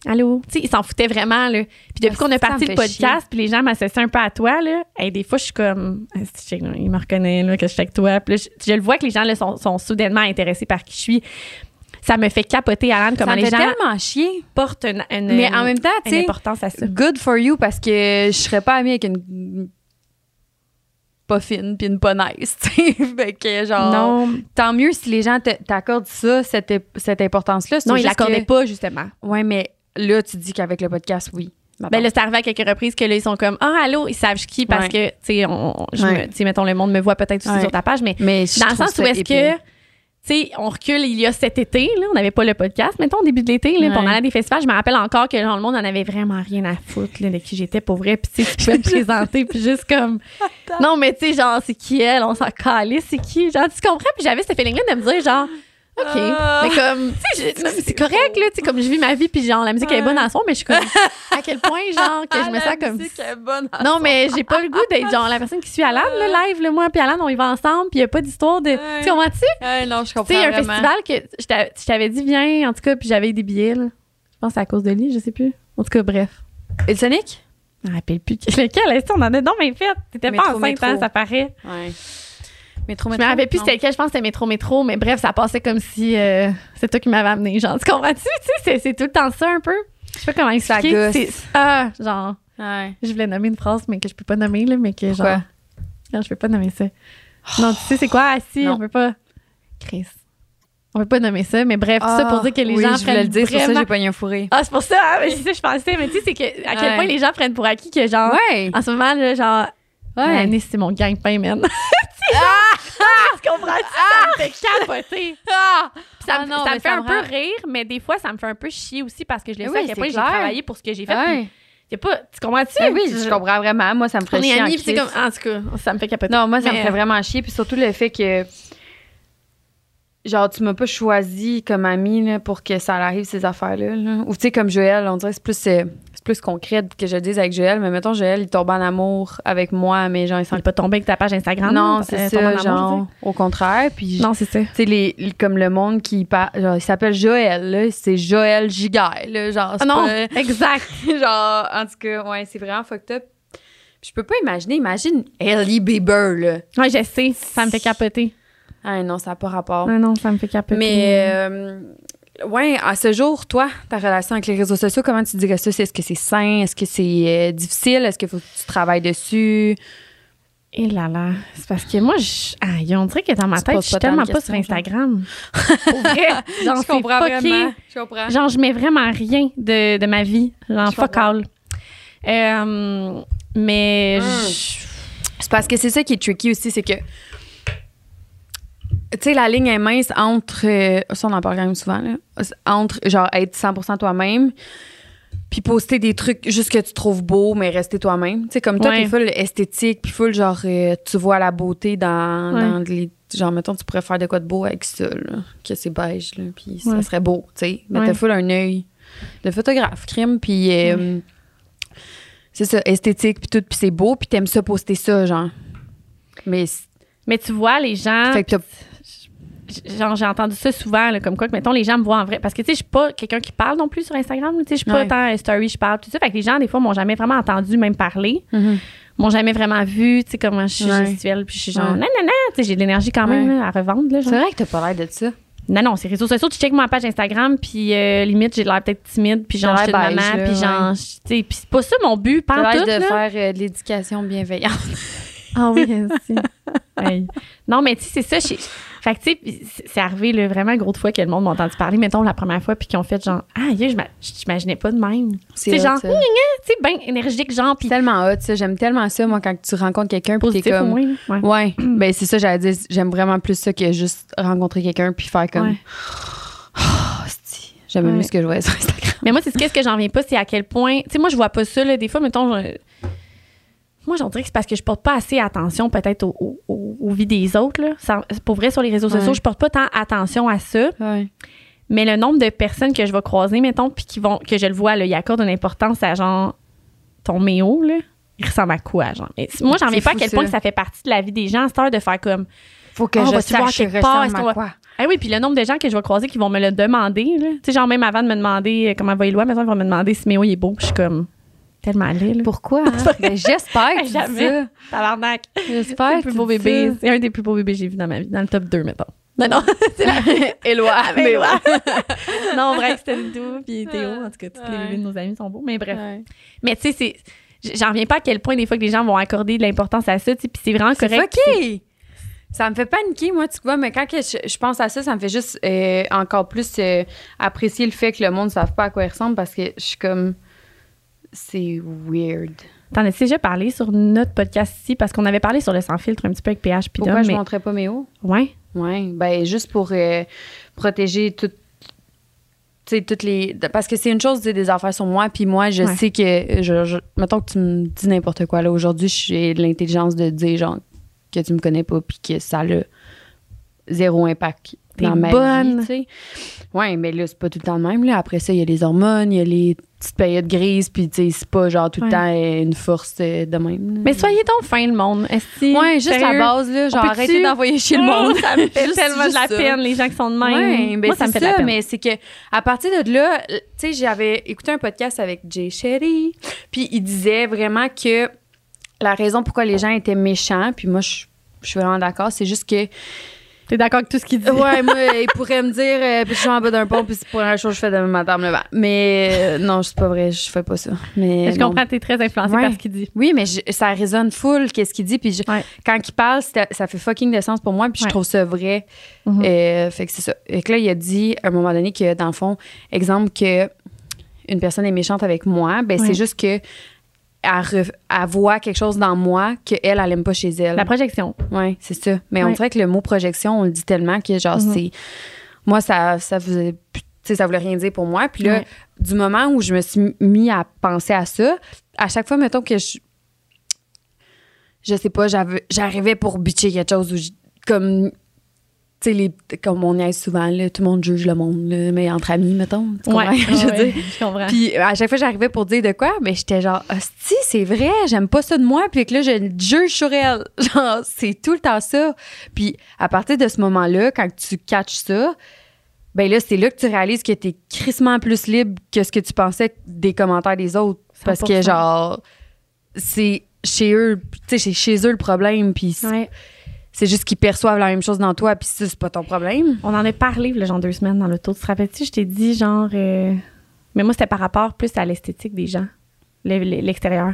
Allô? Tu sais, ils s'en foutaient vraiment, là. Puis depuis Ah, qu'on a parti le podcast, puis les gens m'associaient un peu à toi, là. Et des fois, je suis comme. Ah, Il me reconnaît, là, que je suis avec toi. Puis là, je, je le vois que les gens, là, sont, sont soudainement intéressés par qui je suis. Ça me fait capoter, Alan, comment ça me les fait gens tellement chier. portent une, une- Mais en même temps, tu importance à ça. good for you parce que je serais pas amie avec une pas fine puis une pas nice. *laughs* fait que genre, Non, tant mieux si les gens t'accordent ça, cette, cette importance-là. C'est non, ils l'accordaient pas, justement. Ouais, mais là, tu dis qu'avec le podcast, oui. Ben là, c'est arrivé à quelques reprises que là, ils sont comme Ah, allô, ils savent qui parce Ouais. que, tu sais, on- on- je Ouais. me- tu sais, mettons, le monde me voit peut-être aussi Ouais. sur ta page, mais mais dans le sens où est-ce que, tu sais, on recule il y a cet été, là, on n'avait pas le podcast, mettons, au début de l'été, là, on à des festivals. Je me rappelle encore que genre, le monde en avait vraiment rien à foutre, là, de qui j'étais pour vrai. Puis, tu sais, tu pouvais *laughs* me présenter, puis juste comme. Non, mais tu sais, genre, c'est qui elle, on s'en calait, c'est qui? Genre, tu comprends? Puis j'avais ce feeling-là de me dire, genre, OK. Ah. Mais comme, *laughs* c'est correct, là, tu sais, comme je vis ma vie, puis genre, la musique elle est bonne en son, mais je suis comme, à quel point, genre, que je me Ah, sens la comme. musique est bonne. Non, mais j'ai pas le goût d'être genre la personne qui suit Alan, le live, le moi, puis Alan, on y va ensemble, puis il y a pas d'histoire de. Tu comprends-tu? Ouais, non, je comprends Tu sais, un festival que je t'a- je t'avais dit, viens, en tout cas, puis j'avais des billets, là. Je pense que c'est à cause de lui, je sais plus. En tout cas, bref. Et Sonic? Je me rappelle plus *laughs* lequel, est-ce qu'on en a non, mais fait. T'étais pas enceinte, hein, ça paraît. Ouais. Métro, Je me rappelle plus c'était lequel, je pense que c'était métro, métro, mais bref, ça passait comme si euh, c'est toi qui m'avais amené. Genre, tu comprends-tu? Tu sais, c'est- c'est tout le temps ça un peu. Je sais pas comment expliquer. C'est- Ah, genre, Ouais. je voulais nommer une phrase, mais que je peux pas nommer, là, mais que genre. Pourquoi? Non, je peux pas nommer ça. Non, tu sais, c'est quoi? Ah, si, Non. on peut pas. Chris. On peut pas nommer ça, mais bref, tout ça pour dire que les oui, gens je voulais prennent le dire, c'est pour ça vraiment... j'ai pogné un fourré. Ah, c'est pour ça, hein, mais c'est ça je pensais. Mais tu sais, c'est que à quel Ouais. point les gens prennent pour acquis que genre, Ouais. en ce moment, là, genre, Ouais. C'est mon gang-pain, man. *laughs* ah! Tu comprends? Ça me fait capoter. Ah! Puis ça, Ah me, non, ça mais me fait ça un me peu rend- rire, mais des fois, ça me fait un peu chier aussi parce que je le sais à quel point j'ai travaillé pour ce que j'ai fait. puis pas, tu comprends-tu? Eh oui, je comprends vraiment. Moi, ça me ferait On est chier. en amis, puis c'est comme, en tout cas, ça me fait capoter. Non, moi, ça me Mais, ferait vraiment chier. Puis surtout le fait que. Genre, tu m'as pas choisi comme amie là, pour que ça arrive, ces affaires-là. là. Ou tu sais, comme Joël, on dirait que c'est plus, euh, plus concret que je le dise avec Joël. Mais mettons, Joël, il tombe en amour avec moi, mais genre, il s'en n'est pas tombé avec ta page Instagram. Non, euh, c'est ton ça, amour, genre, au contraire. Puis. Non, c'est ça. tu sais, les, les- comme le monde qui parle, genre, il s'appelle Joël, là, c'est Joël Giguère, là, genre, Ah non, pas- *laughs* exact. *laughs* genre, en tout cas, ouais, c'est vraiment fucked up. Puis je peux pas imaginer, imagine Ellie Bieber, là. Ouais, je sais, ça me fait capoter. Ah non, ça n'a pas rapport. Non, non, ça me fait capoter. Mais, euh, ouais, à ce jour, toi, ta relation avec les réseaux sociaux, comment tu dirais ça? Est-ce que c'est sain? Est-ce que c'est euh, difficile? Est-ce qu'il faut que tu travailles dessus? Et là là, c'est parce que moi, je, aïe, on dirait que dans ma Tu tête, je suis tellement pas sur Instagram. *laughs* Pour vrai, *laughs* genre, je comprends vraiment. Je comprends. Genre, je mets vraiment rien de, de ma vie. Genre, fuck all. Euh, mais Hum. je- C'est parce que c'est ça qui est tricky aussi, c'est que. Tu sais, la ligne est mince entre. euh, ça, on en parle quand même souvent, là. Entre, genre, être 100% toi-même, puis poster des trucs juste que tu trouves beau, mais rester toi-même. Tu sais, comme toi, Ouais. t'es full esthétique, puis full, genre, euh, tu vois la beauté dans, Ouais. dans les. Genre, mettons, tu pourrais faire de quoi de beau avec ça, là, que c'est beige, là, puis ça serait beau, tu sais. Mais t'as full un œil de photographe, crime, puis. euh, C'est ça, esthétique, puis tout, puis c'est beau, puis t'aimes ça poster ça, genre. Mais mais tu vois, les gens. fait que genre j'ai entendu ça souvent là, comme quoi que mettons les gens me voient en vrai parce que tu sais je suis pas quelqu'un qui parle non plus sur Instagram tu sais je suis pas Ouais. tant story je parle tout ça fait que les gens des fois m'ont jamais vraiment entendu même parler m'ont jamais vraiment vu tu sais comment je suis Ouais. gestuelle puis je suis genre non non non tu sais j'ai de l'énergie quand même là, à revendre là, genre. C'est vrai que t'as pas l'air de ça. non non c'est réseaux sociaux tu checkes ma page Instagram puis euh, limite j'ai l'air peut-être timide puis genre je suis une maman puis genre tu sais puis c'est pas ça mon but pas tout de là. faire euh, de l'éducation bienveillante. *laughs* Ah oui, aussi. *laughs* Hey. Non, mais tu sais, c'est ça. Fait que, tu sais, c'est arrivé là, vraiment gros de fois que le monde m'a entendu parler, mettons, la première fois, puis qu'ils ont fait genre, ah, yeah, je m'a- je t'imaginais pas de même. C'est genre, gna, tu sais, bien énergique, genre, puis C'est tellement hot, ça. J'aime tellement ça, moi, quand tu rencontres quelqu'un puis t'es comme. moins. là. Ouais. Ouais, *clears throat* ben c'est ça, j'allais dire. J'aime vraiment plus ça que juste rencontrer quelqu'un puis faire comme. Ouais. *gasps* Oh. J'aime Ouais. mieux ce que je vois sur Instagram. Mais moi, c'est ce que j'en reviens pas, c'est à quel point. Tu sais, moi, je vois pas ça, là. Des fois, mettons. je- moi, j'en dirais que c'est parce que je porte pas assez attention, peut-être, aux, aux- aux- aux vies des autres, là. Ça- pour vrai, sur les réseaux sociaux, je porte pas tant attention à ça. Ouais. Mais le nombre de personnes que je vais croiser, mettons, puis qui vont, que je le vois, là, il accorde une importance à genre ton méo, là. Il ressemble à quoi, genre? Moi, j'en reviens pas à quel ça. point que ça fait partie de la vie des gens, cette heure de faire comme. Faut que Ah, je sache quelque part, ressemble à quoi? Ah oui, puis le nombre de gens que je vais croiser qui vont me le demander, là. Tu sais, genre, même avant de me demander euh, comment va Éloi, maintenant, ils vont me demander si Méo il est beau. Puis je suis comme tellement laid, là. Pourquoi? hein? *laughs* Ben, j'espère que Jamais. ça. Tabarnak. J'espère C'est beau bébé. C'est un des plus beaux bébés que j'ai vu dans ma vie, dans le top 2, mettons. Non, non, *laughs* c'est la *laughs* Éloi. mais mais ouais. ouais. non, vrai, c'était tout, puis Théo, en tout cas, tous les bébés de nos amis sont beaux. Mais bref. Mais tu sais, c'est. J'en reviens pas à quel point des fois que les gens vont accorder de l'importance à ça, puis c'est vraiment C'est correct. fucké. Ça me fait paniquer, moi, tu vois, mais quand que je, je pense à ça, ça me fait juste euh, encore plus euh, apprécier le fait que le monde ne savent pas à quoi il ressemble parce que je suis comme. C'est weird. T'en as déjà parlé sur notre podcast ici, parce qu'on avait parlé sur le sans filtre un petit peu avec PH Pourquoi je mais... montrais pas mes hauts? Ouais. Oui, ben juste pour euh, protéger tout. Tu sais, toutes les. Parce que c'est une chose des affaires sur moi, puis moi, je Ouais. sais que. Je, je- mettons que tu me dis n'importe quoi. là Aujourd'hui, j'ai l'intelligence de dire, genre, que tu me connais pas, puis que ça a zéro impact T'es dans ma bonne. vie. tu sais. Ouais, mais là, c'est pas tout le temps le même. Là. Après ça, il y a les hormones, il y a les petites périodes grises, puis tu sais, c'est pas genre tout le Ouais. temps euh, une force euh, de même. Mais soyez donc fin, le monde. Est-ce Ouais, juste la base, là. Genre, arrêtez d'envoyer chez le monde. ça me fait *laughs* Juste- tellement de la ça. peine, les gens qui sont de même. Ouais, ben Moi, ça me fait de la peine. mais c'est que à partir de là, euh, tu sais, j'avais écouté un podcast avec Jay Shetty, puis il disait vraiment que la raison pourquoi les gens étaient méchants, puis moi je je suis vraiment d'accord, c'est juste que T'es d'accord avec tout ce qu'il dit? ouais, moi il pourrait me dire euh, puis je suis en bas d'un pont puis c'est pour la chose que je fais de madame le vent. Mais euh, non, c'est pas vrai, je fais pas ça. Mais je non. comprends, t'es très influencée Ouais. par ce qu'il dit. Oui, mais je- ça résonne full qu'est-ce qu'il dit puis je- Ouais. quand il parle, ça fait fucking de sens pour moi puis je Ouais. trouve ça vrai. Mhm. Euh, fait que c'est ça. Et que là, il a dit à un moment donné que, dans le fond, exemple que une personne est méchante avec moi, ben c'est juste que elle, re- elle voit quelque chose dans moi qu'elle, elle, elle aime pas chez elle. La projection. Ouais, c'est ça. Mais on Ouais. dirait que le mot projection, on le dit tellement que, genre, Mhm. c'est. Moi, ça, ça faisait. tu sais, ça voulait rien dire pour moi. Puis là, Ouais. du moment où je me suis mis à penser à ça, à chaque fois, mettons que je. Je sais pas, j'avais- j'arrivais pour bitcher quelque chose ou comme. Tu sais, les- comme on niaise souvent, là, tout le monde juge le monde, là, mais entre amis, mettons. Tu comprends? Ouais, je ouais, je comprends. Puis à chaque fois, j'arrivais pour dire de quoi, mais j'étais genre, hostie, c'est vrai, j'aime pas ça de moi, puis que là, je juge sur elle. *laughs* Genre, c'est tout le temps ça. Puis à partir de ce moment-là, quand tu catches ça, ben là, c'est là que tu réalises que t'es crissement plus libre que ce que tu pensais des commentaires des autres. Parce que, 100%. genre, c'est chez eux, tu sais, c'est chez eux le problème, puis Ouais. C'est juste qu'ils perçoivent la même chose dans toi, puis ça, c'est pas ton problème. On en a parlé, le genre deux semaines dans l'auto. Tu te rappelles-tu? Je t'ai dit, genre. euh, Mais moi, c'était par rapport plus à l'esthétique des gens, le- le- l'extérieur.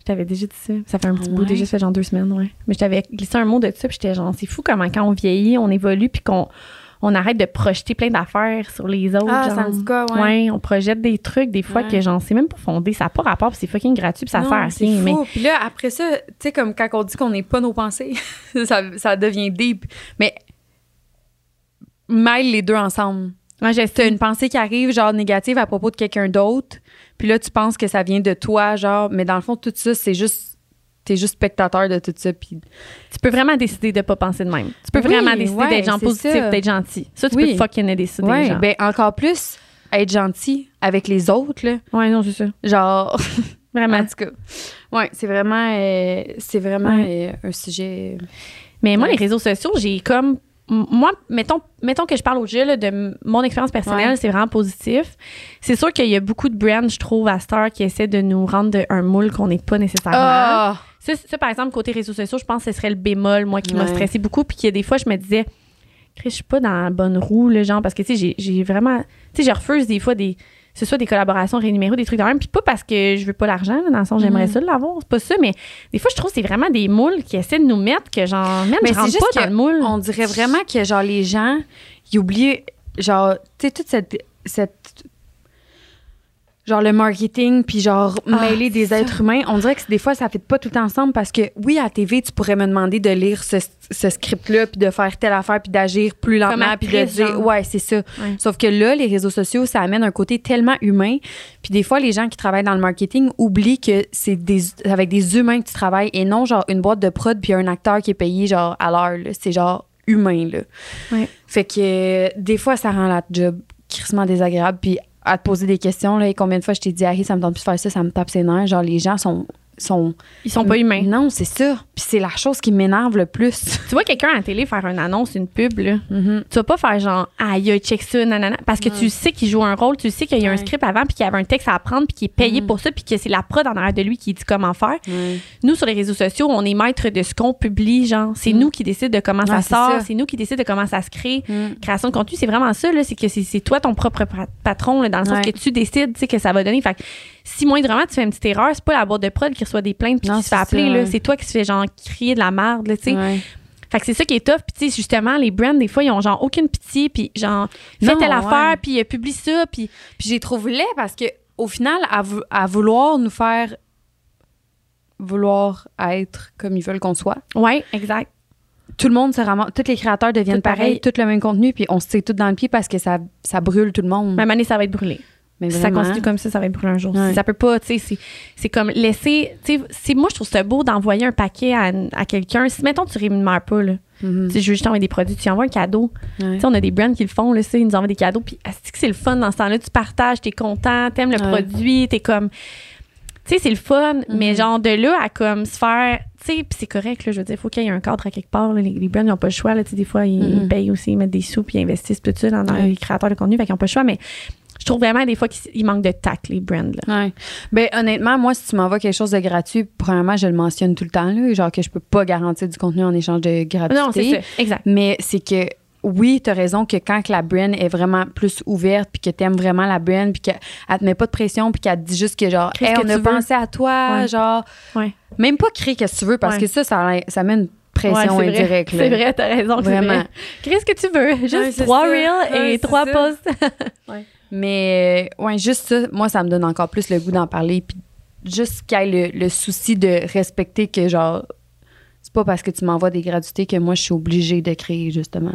Je t'avais déjà dit ça. Ça fait un petit bout, déjà, ça fait genre deux semaines, ouais. Mais je t'avais glissé un mot de ça, puis j'étais genre, c'est fou comment quand on vieillit, on évolue, puis qu'on on arrête de projeter plein d'affaires sur les autres. Ah, genre. ouais. Ouais, on projette des trucs, des fois, Ouais. que genre, c'est même pas fondé. Ça n'a pas rapport, c'est fucking gratuit, puis ça Non, sert à rien. Mais. Puis là, après ça, tu sais, comme quand on dit qu'on n'est pas nos pensées, *laughs* ça, ça devient deep. Mais mêle les deux ensemble. moi, sais. une pensée qui arrive, genre négative à propos de quelqu'un d'autre, puis là, tu penses que ça vient de toi, genre, mais dans le fond, tout ça, c'est juste. T'es juste spectateur de tout ça. Puis Tu peux vraiment décider de pas penser de même. Tu peux Oui, vraiment décider ouais, d'être ça. d'être gentil. Ça, tu Oui. peux fucking décider. ouais, genre. ben encore plus être gentil avec les autres, là. Ouais, non, c'est ça. Genre, *laughs* Vraiment. en tout cas. Ouais, c'est vraiment, euh, c'est vraiment euh, un sujet. Mais moi, les réseaux sociaux, j'ai comme. Moi, mettons, mettons que je parle au jeu là, de mon expérience personnelle, Ouais. c'est vraiment positif. C'est sûr qu'il y a beaucoup de brands, je trouve, à Star qui essaient de nous rendre de- un moule qu'on n'est pas nécessairement. Ah! Ça, ça, par exemple, côté réseaux sociaux, je pense que ce serait le bémol, moi, qui m'a stressé beaucoup. Puis des fois, je me disais, Chris, je suis pas dans la bonne roue, le genre, parce que, tu sais, j'ai- vraiment. Tu sais, je refuse des fois des ce soit des collaborations rémunérées, des trucs de même. Puis pas parce que je veux pas l'argent, dans le sens j'aimerais Mhm. ça l'avoir, c'est pas ça, mais des fois, je trouve que c'est vraiment des moules qui essaient de nous mettre que genre, même, Mais je c'est rentre juste pas dans le moule. On dirait vraiment que, genre, les gens, ils oublient, genre, tu sais, toute cette, cette. Genre le marketing, puis genre Ah, mêler des êtres humains, on dirait que des fois ça fait pas tout ensemble parce que oui, à TV, tu pourrais me demander de lire ce, ce script-là, puis de faire telle affaire, puis d'agir plus lentement, puis de dire, ouais, c'est ça. Sauf que là, les réseaux sociaux, ça amène un côté tellement humain. Puis des fois, les gens qui travaillent dans le marketing oublient que c'est des, avec des humains que tu travailles et non genre une boîte de prod puis un acteur qui est payé genre à l'heure. là. C'est genre humain, là. Fait que euh, des fois, ça rend la job crissement désagréable. Puis à te poser des questions, là, et combien de fois je t'ai dit, Harry, ça me tente plus de faire ça, ça me tape ses nerfs. Genre, les gens sont. Sont Ils sont pas humains. Non, c'est ça. Puis c'est la chose qui m'énerve le plus. Tu vois quelqu'un à la télé faire une annonce, une pub, là. Mhm. Tu vas pas faire genre, aïe, aïe, check ça, nanana. Parce que tu sais qu'il joue un rôle, tu sais qu'il y a un script avant, puis qu'il y avait un texte à apprendre, puis qu'il est payé Mhm. pour ça, puis que c'est la prod en arrière de lui qui dit comment faire. Nous, sur les réseaux sociaux, on est maître de ce qu'on publie, genre. C'est Mm. nous qui décide de comment Ouais, ça c'est sort, c'est nous qui décide de comment ça se crée. Mm. Création de contenu, c'est vraiment ça, là. C'est que c'est- toi ton propre pa- patron, là, dans le sens Ouais. que tu décides, tu sais, que ça va donner. Fait si moindrement tu fais une petite erreur, c'est pas la boîte de prod qui reçoit des plaintes puis qui se fait appeler, ouais. C'est toi qui se fais, genre, crier de la merde, tu sais. Ouais. Fait que c'est ça qui est tough. Puis, tu sais, justement, les brands, des fois, ils ont genre aucune pitié. Puis, genre, fais telle affaire, puis euh, publie ça. Puis, Puis j'ai trouvé laid parce que au final, à, vou- à vouloir nous faire vouloir être comme ils veulent qu'on soit, ouais, exact. tout le monde se ramasse, tous les créateurs deviennent Tout pareil. pareils, tout le même contenu, puis on se tire tout dans le pied parce que ça, ça brûle tout le monde. Même année, ça va être brûlé. Mais Si ça continue comme ça, ça va être brûlé un jour. Ouais. Ça peut pas, tu sais, c'est- c'est comme laisser. Tu sais, moi, je trouve ça beau d'envoyer un paquet à, à quelqu'un. Si, mettons, tu rémunères pas, là. Mhm. Tu sais, je veux juste envoyer des produits, tu envoies un cadeau. Ouais. Tu sais, on a des brands qui le font, là, ils nous envoient des cadeaux. Puis, est-ce que c'est le fun dans ce temps-là? Tu partages, t'es content, t'aimes le Ouais. produit, t'es comme. Tu sais, c'est le fun, mais Mhm. genre de là à comme se faire. Tu sais, puis c'est correct, là, je veux dire, il faut qu'il y ait un cadre à quelque part. là. Les, les brands, ils n'ont pas le choix, là. Tu sais, des fois, ils, Mhm. ils payent aussi, ils mettent des sous, puis ils investissent tout ça dans, dans les créateurs de contenu, fait qu'ils n'ont pas le choix. Mais je trouve vraiment des fois qu'ils ils manquent de tact, les brands, là. Ouais. Ben, honnêtement, moi, si tu m'envoies quelque chose de gratuit, premièrement, je le mentionne tout le temps, là, genre que je peux pas garantir du contenu en échange de gratuité. Non, c'est ça, exact. Mais c'est que oui, tu as raison que quand que la brand est vraiment plus ouverte, puis que tu aimes vraiment la brand, puis qu'elle elle te met pas de pression, puis qu'elle te dit juste que genre, Hey, que on a veux? pensé à toi, Ouais. genre, Ouais. même pas créer qu'est-ce que tu veux, parce Ouais. que ça, ça, ça met une pression indirecte. C'est vrai, t'as raison. Vraiment. vrai. Qu'est-ce que tu veux? Juste trois reels et trois posts. *laughs* Mais euh, ouais, juste ça, moi, ça me donne encore plus le goût d'en parler, puis juste qu'il y ait le, le souci de respecter que genre, c'est pas parce que tu m'envoies des gratuités que moi, je suis obligée de créer, justement.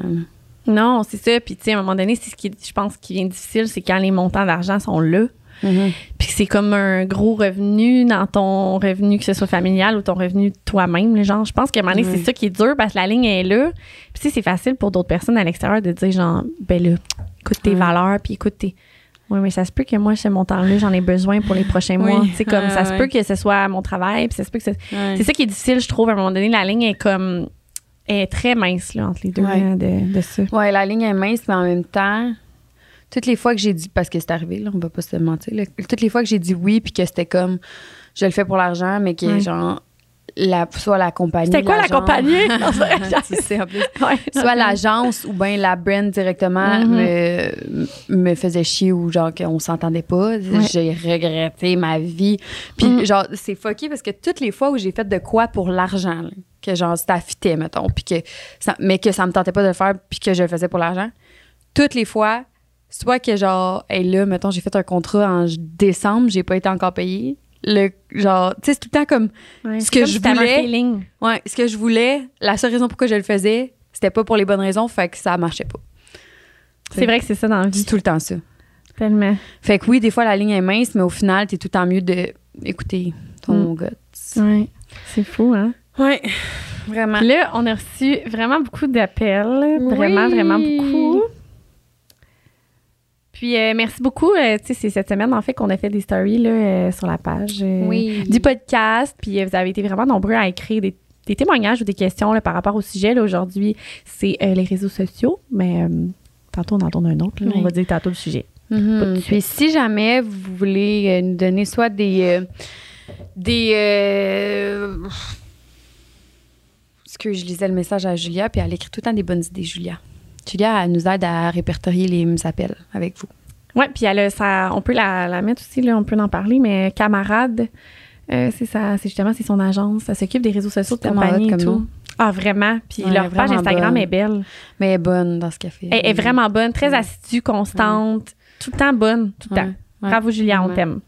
Non, c'est ça. Puis, tu sais, à un moment donné, c'est ce qui, je pense, qui vient difficile, c'est quand les montants d'argent sont là. Puis que c'est comme un gros revenu dans ton revenu, que ce soit familial ou ton revenu toi-même. Genre, je pense qu'à un moment donné, c'est ça qui est dur parce que la ligne est là. Puis, c'est facile pour d'autres personnes à l'extérieur de dire, genre, ben là, écoute tes valeurs, puis écoute tes. Oui, mais ça se peut que moi, ce montant-là, j'en ai besoin pour les prochains Oui. mois. Sais, comme Ouais, ça se ouais. peut que ce soit mon travail, puis ça se peut que ce- Ouais. C'est ça qui est difficile, je trouve. À un moment donné, la ligne est comme. est très mince, là, entre les deux, là, de, de ça. Ouais, la ligne est mince, mais en même temps, toutes les fois que j'ai dit, parce que c'est arrivé, là, on va pas se mentir, là, toutes les fois que j'ai dit oui, puis que c'était comme, je le fais pour l'argent, mais que genre, la, soit la compagnie. C'était quoi la compagnie? *laughs* Tu sais, en plus. Ouais. Soit l'agence ou bien la brand directement Mhm. me, me faisait chier ou genre qu'on s'entendait pas. J'ai regretté ma vie. Puis Mhm. genre, c'est fucké parce que toutes les fois où j'ai fait de quoi pour l'argent, que genre c'était affité, mettons, puis que ça, mais que ça me tentait pas de le faire puis que je le faisais pour l'argent, toutes les fois, soit que genre, hey, là, mettons, j'ai fait un contrat en décembre, j'ai pas été encore payé. Le genre, tu sais, c'est tout le temps comme Ouais, ce c'est que comme je si voulais- feeling. Ouais, ce que je voulais, la seule raison pourquoi je le faisais, c'était pas pour les bonnes raisons, fait que ça marchait pas. C'est vrai que c'est ça dans la vie. C'est tout le temps ça. Tellement. Fait que oui, des fois la ligne est mince, mais au final, t'es tout le temps mieux de écouter ton Mm. gut. Ouais. C'est fou, hein? Ouais, vraiment. Puis là, on a reçu vraiment beaucoup d'appels. Oui. Vraiment, vraiment beaucoup. Puis euh, merci beaucoup. euh, c'est cette semaine, en fait, qu'on a fait des stories là, euh, sur la page Oui. du podcast. Puis vous avez été vraiment nombreux à écrire des, des témoignages ou des questions là, par rapport au sujet. Aujourd'hui, c'est les réseaux sociaux. Mais tantôt, on en tourne un autre. là. Oui. On va dire tantôt le sujet. Mhm. Puis si jamais vous voulez nous donner soit des. des. que je lisais le message à Julia, puis elle écrit tout le temps des bonnes idées, Julia. Julia, elle nous aide à répertorier les appels avec vous. Ouais, puis elle a sa- on peut la, la mettre aussi, là, on peut en parler, mais camarade, euh, c'est ça, c'est justement c'est son agence. Ça s'occupe des réseaux sociaux de compagnie et tout. Ah, vraiment? Puis Ouais, leur page Instagram bonne. est belle. Mais elle est bonne dans ce qu'elle fait. Elle est vraiment bonne, très Ouais. assidue, constante, tout le temps bonne, tout le temps. Bravo, Julia, on t'aime.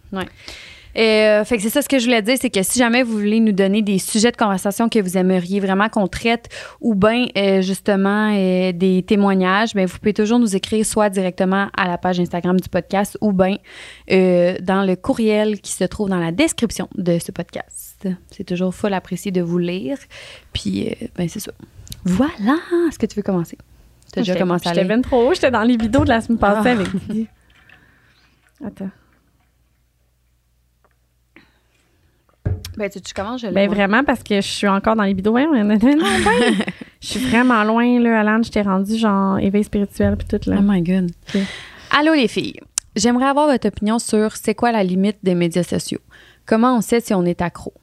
Euh, fait que c'est ça ce que je voulais dire, c'est que si jamais vous voulez nous donner des sujets de conversation que vous aimeriez vraiment qu'on traite ou bien euh, justement euh, des témoignages, ben vous pouvez toujours nous écrire soit directement à la page Instagram du podcast ou bien dans le courriel qui se trouve dans la description de ce podcast. C'est toujours full apprécié de vous lire. Puis ben c'est ça. Voilà. Est-ce que tu veux commencer? Tu as déjà commencé à J'étais bien trop haut, j'étais dans les vidéos de la semaine passée Ah. avec. *laughs* Attends. Ben tu, tu commences, je l'ai. Ben vraiment, parce que je suis encore dans les non, ben, *laughs* je suis vraiment loin, là, Alan. Je t'ai rendu genre éveil spirituel puis tout, là. Oh my god. Ok. Allô les filles. J'aimerais avoir votre opinion sur c'est quoi la limite des médias sociaux? Comment on sait si on est accro?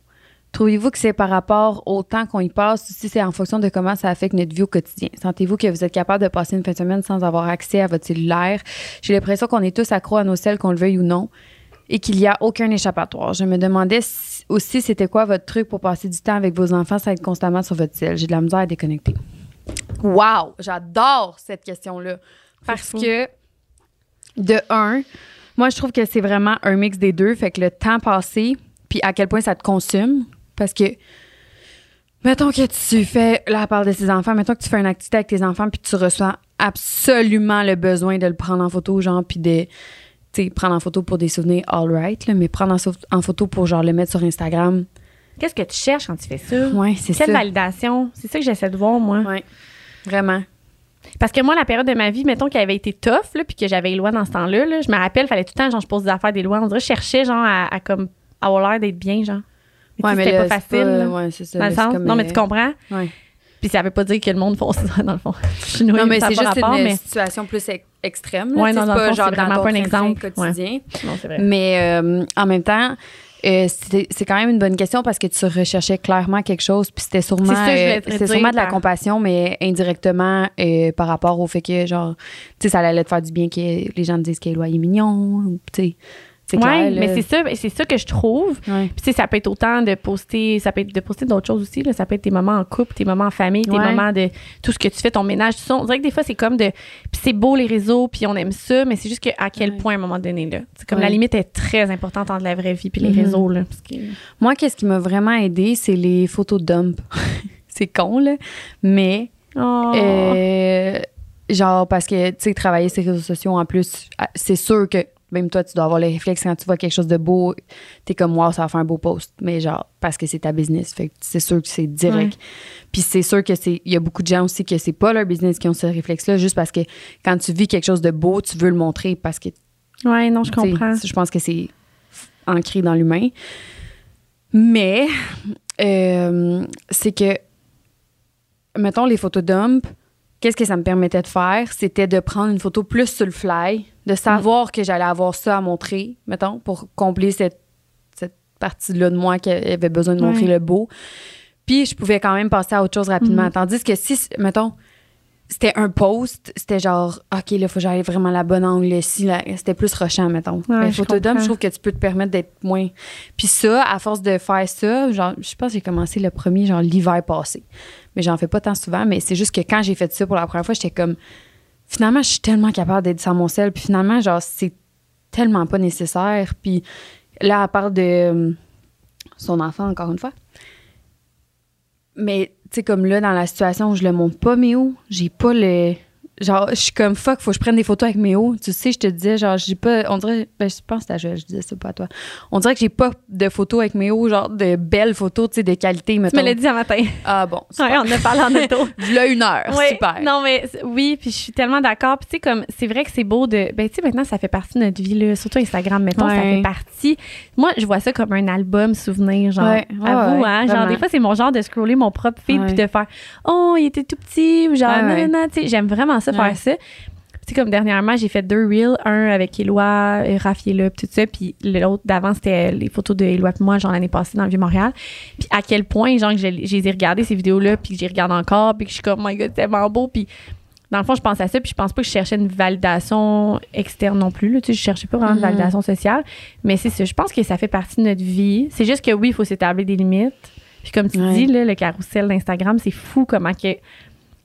Trouvez-vous que c'est par rapport au temps qu'on y passe ou si c'est en fonction de comment ça affecte notre vie au quotidien? Sentez-vous que vous êtes capable de passer une fin de semaine sans avoir accès à votre cellulaire? J'ai l'impression qu'on est tous accros à nos selles, qu'on le veuille ou non, et qu'il n'y a aucun échappatoire. Je me demandais si- aussi c'était quoi votre truc pour passer du temps avec vos enfants sans être constamment sur votre cell. J'ai de la misère à déconnecter. Wow! J'adore cette question-là. Parce fou. que, de un, moi, je trouve que c'est vraiment un mix des deux. Fait que le temps passé, puis à quel point ça te consume. Parce que, mettons que tu fais, elle parle de ses enfants, mettons que tu fais une activité avec tes enfants, puis tu ressens absolument le besoin de le prendre en photo, genre, puis de, sais, prendre en photo pour des souvenirs, all right, là, mais prendre en, photo pour, genre, le mettre sur Instagram. Qu'est-ce que tu cherches quand tu fais ça? Ouais, c'est ça. Quelle validation? C'est ça que j'essaie de voir, moi. Ouais. Vraiment. Parce que moi, la période de ma vie, mettons qu'elle avait été tough, là, puis que j'avais Éloi dans ce temps-là, là, je me rappelle, fallait tout le temps, genre, je pose des affaires des lois. On dirait je cherchais, genre, à, à comme, avoir l'air d'être bien, genre. Mais tu sais, c'était pas facile. ouais, ça. dans le sens. non, mais euh, tu comprends? ouais. Puis ça veut pas dire que le monde font ça, *laughs* dans le fond. Chinois, Non, mais c'est juste rapport, une mais- situation plus ex- extrême. Ouais, non, c'est dans le pas fond, genre c'est dans vraiment pas un exemple. quotidien. Non, c'est vrai. Mais euh, en même temps, euh, c'est quand même une bonne question parce que tu recherchais clairement quelque chose, puis c'était sûrement, euh, sûrement de la compassion, mais indirectement euh, par rapport au fait que, genre, tu sais, ça allait te faire du bien que les gens te disent qu'Éloi est mignon, tu sais. Clair. mais c'est ça, c'est ça que je trouve. Ouais. Puis tu sais, ça peut être autant de poster, ça peut être de poster d'autres choses aussi. Là. Ça peut être tes moments en couple, tes moments en famille, tes Ouais. moments de tout ce que tu fais, ton ménage, tout ça. On dirait que des fois, c'est comme de. Puis c'est beau les réseaux, puis on aime ça, mais c'est juste que à quel Ouais. point à un moment donné, là. C'est comme la limite est très importante entre la vraie vie puis les Mhm. réseaux, là. Parce que- Moi, qu'est-ce qui m'a vraiment aidé, c'est les photos dump. *laughs* c'est con, là, mais Oh. Euh, genre, parce que, tu sais, travailler sur les réseaux sociaux, en plus, ah, c'est sûr que même toi, tu dois avoir le réflexe quand tu vois quelque chose de beau, t'es comme, wow, ça va faire un beau post. Mais genre, parce que c'est ta business. Fait que c'est sûr que c'est direct. Puis c'est sûr que c'est. Il y a beaucoup de gens aussi que c'est pas leur business qui ont ce réflexe-là, juste parce que quand tu vis quelque chose de beau, tu veux le montrer parce que Ouais, non, je comprends. Je pense que c'est ancré dans l'humain. Mais euh, c'est que, mettons, les photos dump, qu'est-ce que ça me permettait de faire? C'était de prendre une photo plus sur le fly, de savoir que j'allais avoir ça à montrer, mettons, pour combler cette, cette partie-là de moi qui avait besoin de montrer le beau. Puis je pouvais quand même passer à autre chose rapidement. Mhm. Tandis que si, mettons, c'était un post, c'était genre, OK, là, faut que j'aille vraiment la bonne angle ici. là. C'était plus rushant, mettons. Ouais, Mais photodome, comprends. je trouve que tu peux te permettre d'être moins. Puis ça, à force de faire ça, genre, je pense que j'ai commencé le premier, genre, l'hiver passé. Mais j'en fais pas tant souvent, mais c'est juste que quand j'ai fait ça pour la première fois, j'étais comme, finalement, je suis tellement capable d'être sans mon sel. Puis finalement, genre, c'est tellement pas nécessaire. Puis là, elle parle de euh, son enfant, encore une fois. Mais, tu sais, comme là, dans la situation où je le montre pas, Méo, j'ai pas le. Genre, je suis comme fuck, faut que je prenne des photos avec Méo. Tu sais, je te disais, genre, j'ai pas. On dirait. Ben, je pense que Joël, je disais ça pas à toi. On dirait que j'ai pas de photos avec Méo, genre de belles photos, tu sais, de qualité, Tu mettons. me l'as dit un matin. Ah bon. Ouais, on a parlé en auto. *laughs* Là, une heure. Ouais, Super. Non, mais oui, puis je suis tellement d'accord. Puis tu sais, comme, c'est vrai que c'est beau de. Ben, tu sais, maintenant, ça fait partie de notre vie, là. Surtout Instagram, mettons, ça fait partie. Moi, je vois ça comme un album souvenir, genre. Ouais, ouais, à vous, hein. Genre, des fois, c'est mon genre de scroller mon propre feed puis de faire Oh, il était tout petit, ou genre, non, non, tu sais, j'aime vraiment ça, Ouais. faire ça. Tu sais, comme dernièrement, j'ai fait deux reels, un avec Éloi, et Raph est là, tout ça, puis l'autre d'avant, c'était les photos de Éloi et moi, genre l'année passée dans le Vieux-Montréal. Puis à quel point, genre, que je, je les ai regardées, ces vidéos-là, puis que j'y regarde encore, puis que je suis comme, oh my god, c'est tellement beau, puis dans le fond, je pense à ça, puis je pense pas que je cherchais une validation externe non plus. Là, tu sais, je cherchais pas vraiment de Mhm. validation sociale. Mais c'est ça. Je pense que ça fait partie de notre vie. C'est juste que oui, il faut s'établir des limites. Puis comme tu Ouais. dis, là, le carrousel d'Instagram, c'est fou comment que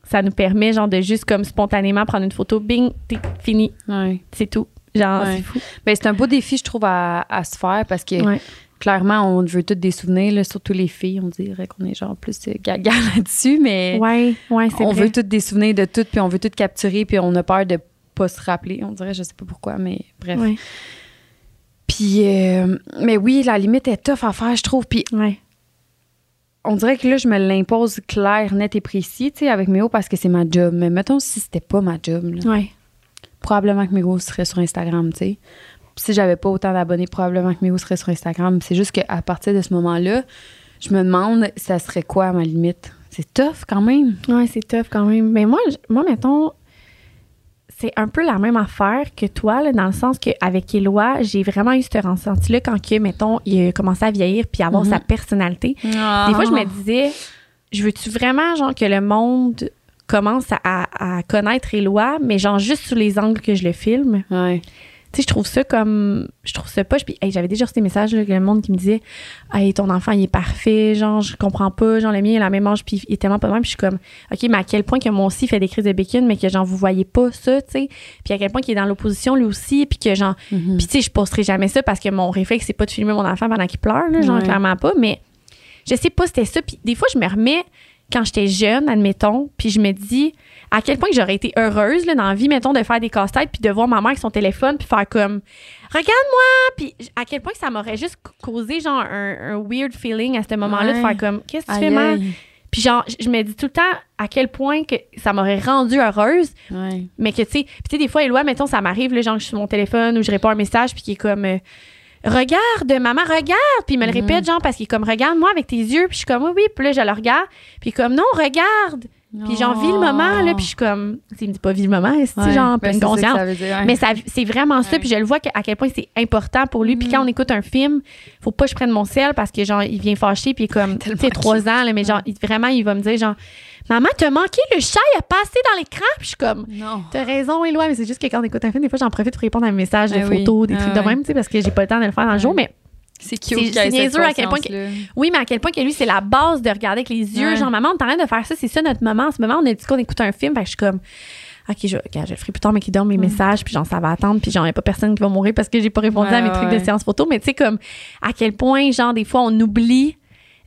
ça nous permet, genre, de juste comme spontanément prendre une photo, bing, t'es fini. Ouais. C'est tout. Genre, Ouais. c'est fou. Ben, c'est un beau défi, je trouve, à, à se faire parce que Ouais. clairement, on veut toutes des souvenirs, là, surtout les filles. On dirait qu'on est genre plus euh, gaga *laughs* là-dessus, mais Ouais, ouais, c'est on vrai. veut toutes des souvenirs de tout, puis on veut tout capturer, puis on a peur de pas se rappeler. On dirait, je sais pas pourquoi, mais bref. Puis, euh, mais oui, la limite est tough à faire, je trouve. Puis Ouais. On dirait que là, je me l'impose clair, net et précis, tu sais, avec Méo parce que c'est ma job. Mais mettons, si c'était pas ma job, là, Ouais. probablement que Méo serait sur Instagram, tu sais. Si j'avais pas autant d'abonnés, probablement que Méo serait sur Instagram. C'est juste qu'à partir de ce moment-là, je me demande, ça serait quoi ma limite? C'est tough quand même. Ouais, c'est tough quand même. Mais moi, moi mettons, c'est un peu la même affaire que toi, là, dans le sens qu'avec Éloi, j'ai vraiment eu ce ressenti-là quand, que, mettons, il a commencé à vieillir puis avoir Mhm. sa personnalité. Des fois, je me disais, je veux-tu vraiment, genre, que le monde commence à, à- à connaître Éloi, mais genre juste sous les angles que je le filme? Ouais. Tu sais, je trouve ça comme. Je trouve ça poche. Puis, hey, j'avais déjà reçu des messages, là, le monde qui me disait Hey, ton enfant, il est parfait. Genre, je comprends pas. Genre, le mien, il a la même âge. Puis, il est tellement pas de même. Puis, je suis comme OK, mais à quel point que moi aussi, il fait des crises de bacon, mais que, genre, vous voyez pas ça, tu sais. Puis, à quel point qu'il est dans l'opposition, lui aussi. Puis, que, genre. Mhm. Puis, tu sais, je posterai jamais ça parce que mon réflexe, c'est pas de filmer mon enfant pendant qu'il pleure, là. Genre, Ouais. clairement pas. Mais je sais pas, c'était ça. Puis, des fois, je me remets quand j'étais jeune, admettons. Puis, je me dis à quel point que j'aurais été heureuse là, dans la vie, mettons, de faire des casse-têtes puis de voir ma mère avec son téléphone puis faire comme regarde-moi! Puis à quel point que ça m'aurait juste causé genre un, un weird feeling à ce moment-là de faire comme qu'est-ce que tu fais mal puis genre je- me dis tout le temps à quel point que ça m'aurait rendue heureuse Ouais. mais que tu sais puis tu sais des fois Éloi mettons ça m'arrive genre je suis sur mon téléphone ou je réponds à un message puis qui est comme euh, regarde maman regarde! Puis il me le Mhm. répète genre parce qu'il est comme regarde moi avec tes yeux puis je suis comme oui oui puis là je le regarde puis comme non regarde puis j'en vis le moment, là, puis je suis comme... Il me dit pas vis le moment, c'est Ouais. genre Ben, pleine conscience. ça dire, ouais. Mais ça, c'est vraiment ça, puis je le vois que- à quel point c'est important pour lui. Puis Mm. quand on écoute un film, faut pas que je prenne mon sel parce que, genre, il vient fâcher, puis comme, *laughs* tu sais, trois ans, là, mais genre, il- vraiment, il va me dire, genre, Maman, t'as manqué, le chat, il a passé dans l'écran, puis je suis comme, Non. T'as raison, Éloi, mais c'est juste que quand on écoute un film, des fois, j'en profite pour répondre à un message de Ah oui. photos, des Ah trucs de même, tu sais, parce que j'ai pas le temps de le faire dans le jour. Mais C'est cute. c'est niaiseux à quel point que- oui, mais à quel point que lui, c'est la base de regarder avec les yeux. Ouais. Genre, maman, on est en train de faire ça, c'est ça notre moment. En ce moment, on a dit qu'on écoute un film, fait que je suis comme. OK, je, regarde, je le ferai plus tard, mais qui donne mes messages, puis genre, ça va attendre, puis genre, il n'y a pas personne qui va mourir parce que j'ai pas répondu Ouais, à mes ouais, trucs de séance photo. Mais tu sais, comme, à quel point, genre, des fois, on oublie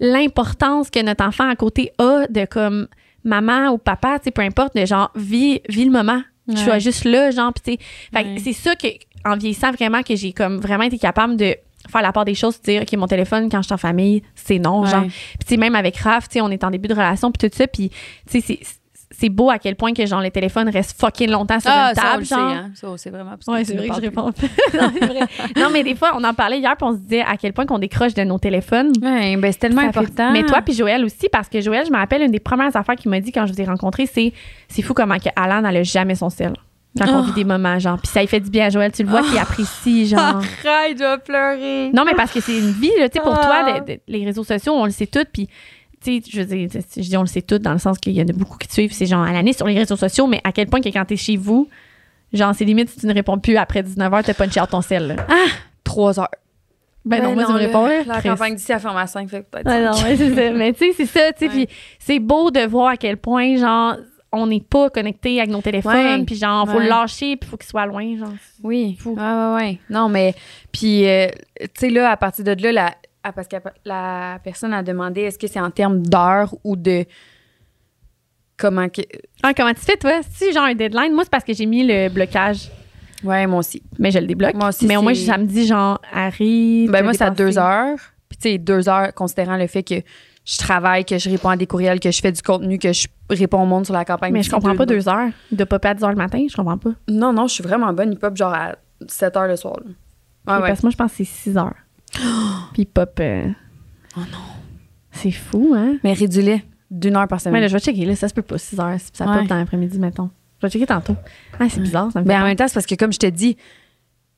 l'importance que notre enfant à côté a de, comme, maman ou papa, tu sais, peu importe, de genre, vis, vis le moment. Tu sois juste là, genre, puis tu sais. Fait que Ouais. c'est ça que, en vieillissant vraiment, que j'ai comme vraiment été capable de faire la part des choses, dire, OK, mon téléphone, quand je suis en famille, c'est non, genre. Puis même avec Raph, tu sais, on est en début de relation, puis tout ça, puis tu sais, c'est- c'est beau à quel point que genre les téléphones restent fucking longtemps sur Ah, une ça, table, le sait, genre. hein. Ça, c'est vraiment. parce Ouais, tu c'est vrai que je réponds. *laughs* non, c'est vrai. Non, mais des fois, on en parlait hier, puis on se disait à quel point qu'on décroche de nos téléphones. Ouais, ben, c'est tellement Ça fait- important. Mais toi puis Joël aussi, parce que Joël, je me rappelle une des premières affaires qu'il m'a dit quand je vous ai rencontré, c'est c'est fou comment que Alan n'allait jamais son sel. Quand on Oh. vit des moments, genre. Puis ça lui fait du bien à Joël, tu le vois qu'il apprécie, genre. *laughs* Arrête, je vais pleurer. Non, mais parce que c'est une vie, là, tu sais, pour Ah. toi, de- de- les réseaux sociaux, on le sait tout, puis, tu sais, je veux dire, je dis on le sait tout dans le sens qu'il y en a beaucoup qui te suivent, c'est genre à l'année sur les réseaux sociaux, mais à quel point que quand t'es chez vous, genre, c'est limite si tu ne réponds plus après 19h, t'as punché out ton sel, là. Trois heures. Ben non, moi, tu me réponds, là. La Chris. campagne d'ici, à 5, fait peut-être. Ouais, non, ouais, c'est ça. Mais tu sais, c'est ça, tu sais, *laughs* Ouais. puis c'est beau de voir à quel point, genre, on n'est pas connecté avec nos téléphones, puis genre, faut Ouais. le lâcher, puis faut qu'il soit loin, genre. Oui. Fou. Ouais, ouais, ouais. Non, mais. Puis, euh, tu sais, là, à partir de là, la, ah, parce que la personne a demandé est-ce que c'est en termes d'heures ou de. Comment. Que, Ah, comment tu fais, toi? Si genre un deadline, moi, c'est parce que j'ai mis le blocage, ouais, moi aussi. mais je le débloque. Moi aussi, mais au moins, ça me dit, genre, arrive. Ben, moi, c'est à deux heures. Puis, tu sais, deux heures, considérant le fait que je travaille, que je réponds à des courriels, que je fais du contenu, que je réponds au monde sur la campagne. Mais je comprends pas deux heures. De pas à 10 heures le matin, je comprends pas. Non, non, je suis vraiment bonne. Il pop genre à 7 heures le soir. là. Ouais, ouais. Parce que moi, je pense que c'est 6 heures. *gasps* Puis pop. euh, Oh non. C'est fou, hein? Mais réduis-le d'une heure par Mais semaine. là, je vais checker, là, ça se peut pas 6 heures. Ça Ouais. pop dans l'après-midi, mettons. Je vais checker tantôt. Ah, c'est bizarre, ça me fait Mais en même temps, c'est parce que, comme je te dis,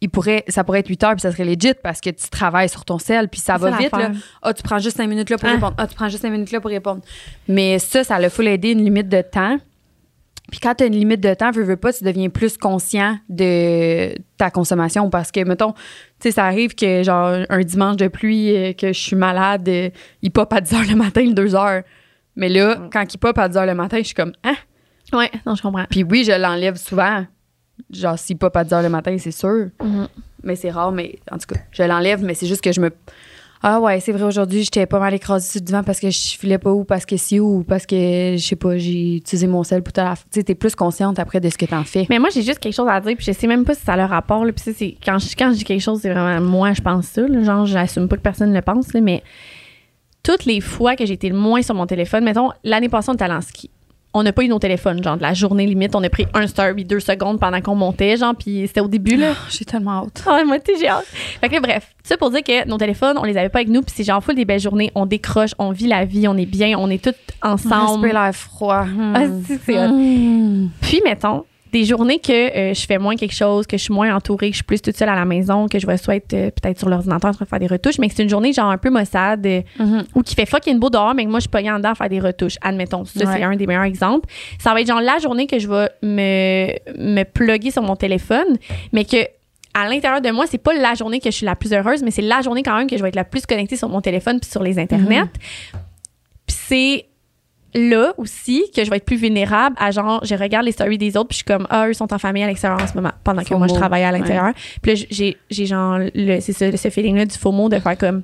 il pourrait, ça pourrait être 8 heures puis ça serait legit parce que tu travailles sur ton sel puis ça va vite. Là. Ah, tu prends juste 5 minutes là pour Ah. répondre. Ah, tu prends juste 5 minutes là pour répondre. Mais ça, ça a full aidé une limite de temps Puis quand tu as une limite de temps, veux, veux pas, tu deviens plus conscient de ta consommation parce que, mettons, tu sais, ça arrive que, genre, un dimanche de pluie, euh, que je suis malade, euh, il pop à 10 h le matin, 2 h. Mais là, Mm. quand il pop à 10 h le matin, je suis comme, hein? Ouais, non, je comprends. Puis oui, je l'enlève souvent. Genre, s'il pop à 10 h le matin, c'est sûr. Mhm. Mais c'est rare, mais en tout cas, je l'enlève, mais c'est juste que je me. Ah ouais, c'est vrai, aujourd'hui, j'étais pas mal écrasée sur le divan parce que je filais pas ou parce que si ou parce que, je sais pas, j'ai utilisé mon sel pour ta. Tu sais, t'es plus consciente après de ce que t'en fais. Mais moi, j'ai juste quelque chose à dire, puis je sais même pas si ça a le rapport. Là, puis c'est quand je, quand je dis quelque chose, c'est vraiment moi, je pense ça. là, genre, j'assume pas que personne le pense, là, mais toutes les fois que j'ai été le moins sur mon téléphone, mettons, l'année passée, on était allé en ski. On n'a pas eu nos téléphones, genre de la journée limite. On a pris un story, deux secondes pendant qu'on montait, genre, puis c'était au début, là. J'ai tellement hâte. *laughs* Ah, moi, t'es j'ai hâte. Fait que là, bref, ça pour dire que nos téléphones, on les avait pas avec nous, puis c'est genre full des belles journées. On décroche, on vit la vie, on est bien, on est toutes ensemble. Respire l'air froid. Hmm. Ah, si, c'est. Hmm. Puis, mettons, des journées que euh, je fais moins quelque chose, que je suis moins entourée, que je suis plus toute seule à la maison, que je vais soit être euh, peut-être sur l'ordinateur en train de faire des retouches, mais que c'est une journée genre un peu maussade euh, Mhm. ou qui fait fucking beau dehors, mais que moi je suis pas en dedans à faire des retouches. Admettons, ça Ouais. c'est un des meilleurs exemples. Ça va être genre la journée que je vais me, me plugger sur mon téléphone, mais que à l'intérieur de moi, c'est pas la journée que je suis la plus heureuse, mais c'est la journée quand même que je vais être la plus connectée sur mon téléphone puis sur les internets. Puis c'est là aussi que je vais être plus vulnérable à genre je regarde les stories des autres puis je suis comme ah eux sont en famille à l'extérieur en ce moment pendant que moi je travaille à l'intérieur puis là j'ai j'ai genre le c'est ça ce feeling là du FOMO de faire comme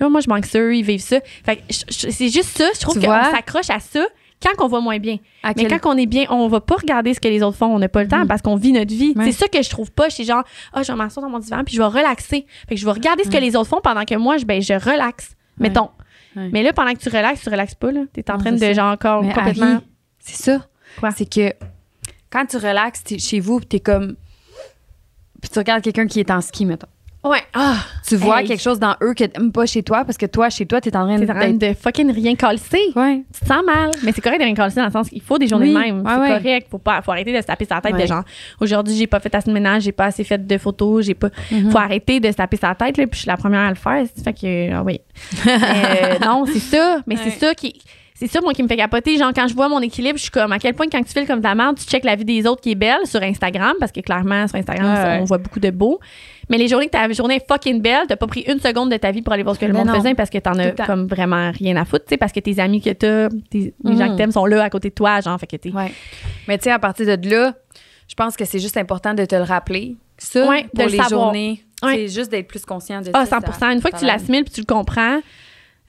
Ah, moi je manque ça eux, ils vivent ça. Fait c'est juste ça je trouve qu'on s'accroche à ça quand on va moins bien. À mais quel- quand on est bien on va pas regarder ce que les autres font on n'a pas le temps Mhm. parce qu'on vit notre vie. Ouais. c'est ça que je trouve pas c'est genre ah je vais m'asseoir dans mon divan puis je vais relaxer. Fait que je vais regarder ce que les autres font pendant que moi je ben je relaxe. Ouais. mettons Ouais. mais là pendant que tu relaxes tu relaxes pas là t'es en Non, train de ça. genre encore Mais complètement c'est ça. Quoi? C'est que quand tu relaxes t'es chez vous, puis t'es comme. Puis tu regardes quelqu'un qui est en ski, mettons. Ouais. Ah, Tu vois Hey. quelque chose dans eux que t'aimes pas chez toi parce que toi, chez toi, t'es en train t'es en train de fucking rien calcer. Ouais. Tu te sens mal. Mais c'est correct de rien calcer dans le sens qu'il faut des journées Oui. de même. C'est ouais. correct. Faut, pas, faut arrêter de se taper sa tête Ouais. de genre, aujourd'hui, j'ai pas fait assez de ménage, j'ai pas assez fait de photos, j'ai pas. Mhm. Faut arrêter de se taper sa tête, là, puis je suis la première à le faire. Fait que, ah oui. *laughs* Euh, non, c'est ça. Mais c'est ça qui. C'est ça, moi, qui me fait capoter. Genre, quand je vois mon équilibre, je suis comme, à quel point, quand tu files comme ta merde, tu checkes la vie des autres qui est belle sur Instagram, parce que clairement, sur Instagram, Ouais, on voit beaucoup de beau. Mais les journées que ta journée est fucking belle, t'as pas pris une seconde de ta vie pour aller voir ce que le monde non. faisait parce que t'en as comme vraiment rien à foutre, tu sais, parce que tes amis que t'as, tes- les gens que t'aimes sont là à côté de toi, genre, fait que t'es. Ouais. Mais tu sais, à partir de là, je pense que c'est juste important de te le rappeler. Ça, Ouais, de pour le les savoir. journées, Ouais. c'est juste d'être plus conscient de Ah, ça. 100 Une fois que tu ça- l'assimiles puis tu le comprends.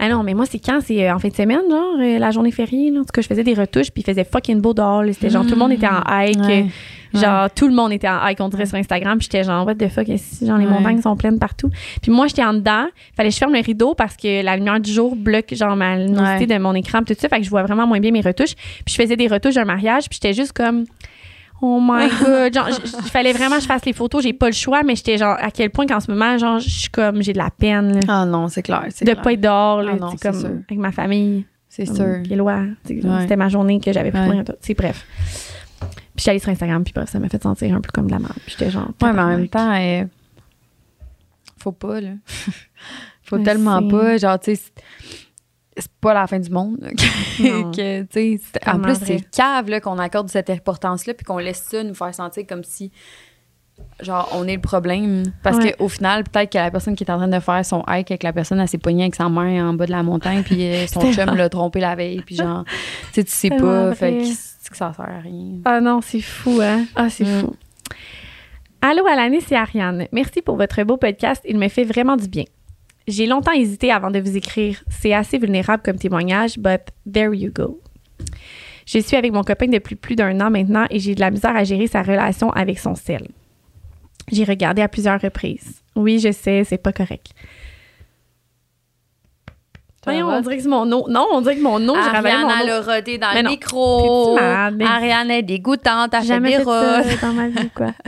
Ah non, mais moi, c'est quand? C'est euh, en fin de semaine, genre, euh, la journée fériée, là? En tout cas, je faisais des retouches puis il faisait fucking beau dehors. C'était genre, tout le monde était en hike. Ouais. euh, Genre, tout le monde était en hike, on dirait sur Instagram. Puis j'étais genre, what the fuck, genre, les Ouais. montagnes sont pleines partout? Puis moi, j'étais en dedans. Fallait que je ferme le rideau parce que la lumière du jour bloque, genre, ma luminosité de mon écran, tout ça. Fait que je vois vraiment moins bien mes retouches. Puis je faisais des retouches d'un mariage, puis j'étais juste comme, oh my *laughs* god. Genre, il fallait vraiment que je fasse les photos. J'ai pas le choix, mais j'étais genre, à quel point qu'en ce moment, genre, je suis comme, j'ai de la peine, là, Ah non, c'est clair. c'est de clair. pas être dehors, là, Ah non, c'est sûr. comme, avec ma famille. C'est Comme, sûr. loin. Ouais. C'était ma journée que j'avais pris Ouais. sais, bref. Puis j'allais sur Instagram, puis bref, ça m'a fait sentir un peu comme de la merde. Puis j'étais genre. Ouais, mais en même temps, euh, faut pas, là. *laughs* faut tellement pas. Genre, tu sais, c'est- pas la fin du monde. là, *laughs* que- que, en plus, c'est cave qu'on accorde cette importance-là puis qu'on laisse ça nous faire sentir comme si, genre, on est le problème. Parce Ouais. qu'au final, peut-être que la personne qui est en train de faire son hike avec la personne, elle s'est pognée avec sa main en bas de la montagne puis euh, son chum l'a trompé la veille. Puis genre, tu sais, tu sais pas. Fait que ça sert à rien. Ah non, c'est fou, hein? Ah, c'est Mm. fou. Allô, Alanis c'est Ariane. Merci pour votre beau podcast. Il me fait vraiment du bien. J'ai longtemps hésité avant de vous écrire. C'est assez vulnérable comme témoignage, but there you go. Je suis avec mon copain depuis plus d'un an maintenant et j'ai de la misère à gérer sa relation avec son sel. J'ai regardé à plusieurs reprises. Oui, je sais, c'est pas correct. Voyons, on dirait que c'est mon eau. Non, on dirait que mon eau, j'ai Ariane, mon elle eau. a rodé dans Mais le non. micro. Mais- Ariane est dégoûtante. Elle fait jamais des fait ça dans ma vie, quoi. *laughs*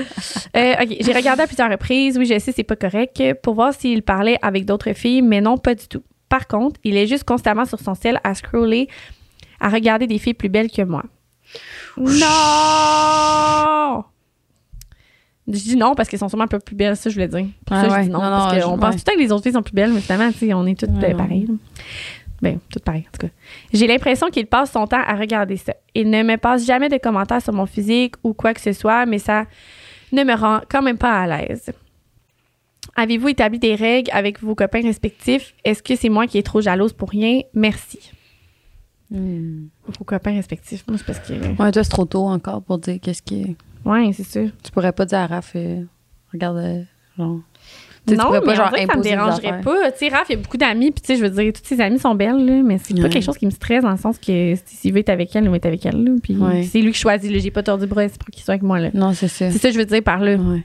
Euh, OK, j'ai regardé à plusieurs reprises. Oui, je sais, c'est pas correct. Pour voir s'il parlait avec d'autres filles, mais non, pas du tout. Par contre, il est juste constamment sur son ciel à scroller, à regarder des filles plus belles que moi. Non! Je dis non parce qu'elles sont sûrement un peu plus belles, ça je voulais dire. Pour Ah ça, je ouais. dis non. Non, parce qu'on pense ouais. tout le temps que les autres filles sont plus belles, mais finalement, on est toutes Ouais, euh, pareilles. là. Ben, tout pareil, en tout cas. J'ai l'impression qu'il passe son temps à regarder ça. Il ne me passe jamais de commentaires sur mon physique ou quoi que ce soit, mais ça ne me rend quand même pas à l'aise. Avez-vous établi des règles avec vos copains respectifs? Est-ce que c'est moi qui est trop jalouse pour rien? Merci. Hmm. Vos copains respectifs. Moi, c'est parce que. Ouais, toi, c'est trop tôt encore pour dire qu'est-ce qui. Ouais, c'est sûr. Tu pourrais pas dire à Raph, euh, regarde, euh, genre. Tu non, mais pas, que ça me dérangerait pas. Tu sais, Raph, il y a beaucoup d'amis, puis tu sais, je veux dire, toutes ses amies sont belles, là, mais c'est pas Ouais. quelque chose qui me stresse dans le sens que s'il veut être avec elle, il va être avec elle, puis Ouais. c'est lui qui choisit, là, j'ai pas tordu le bras, c'est pour qu'il soit avec moi, là. Non, c'est ça. C'est ça que je veux dire par là. Ouais.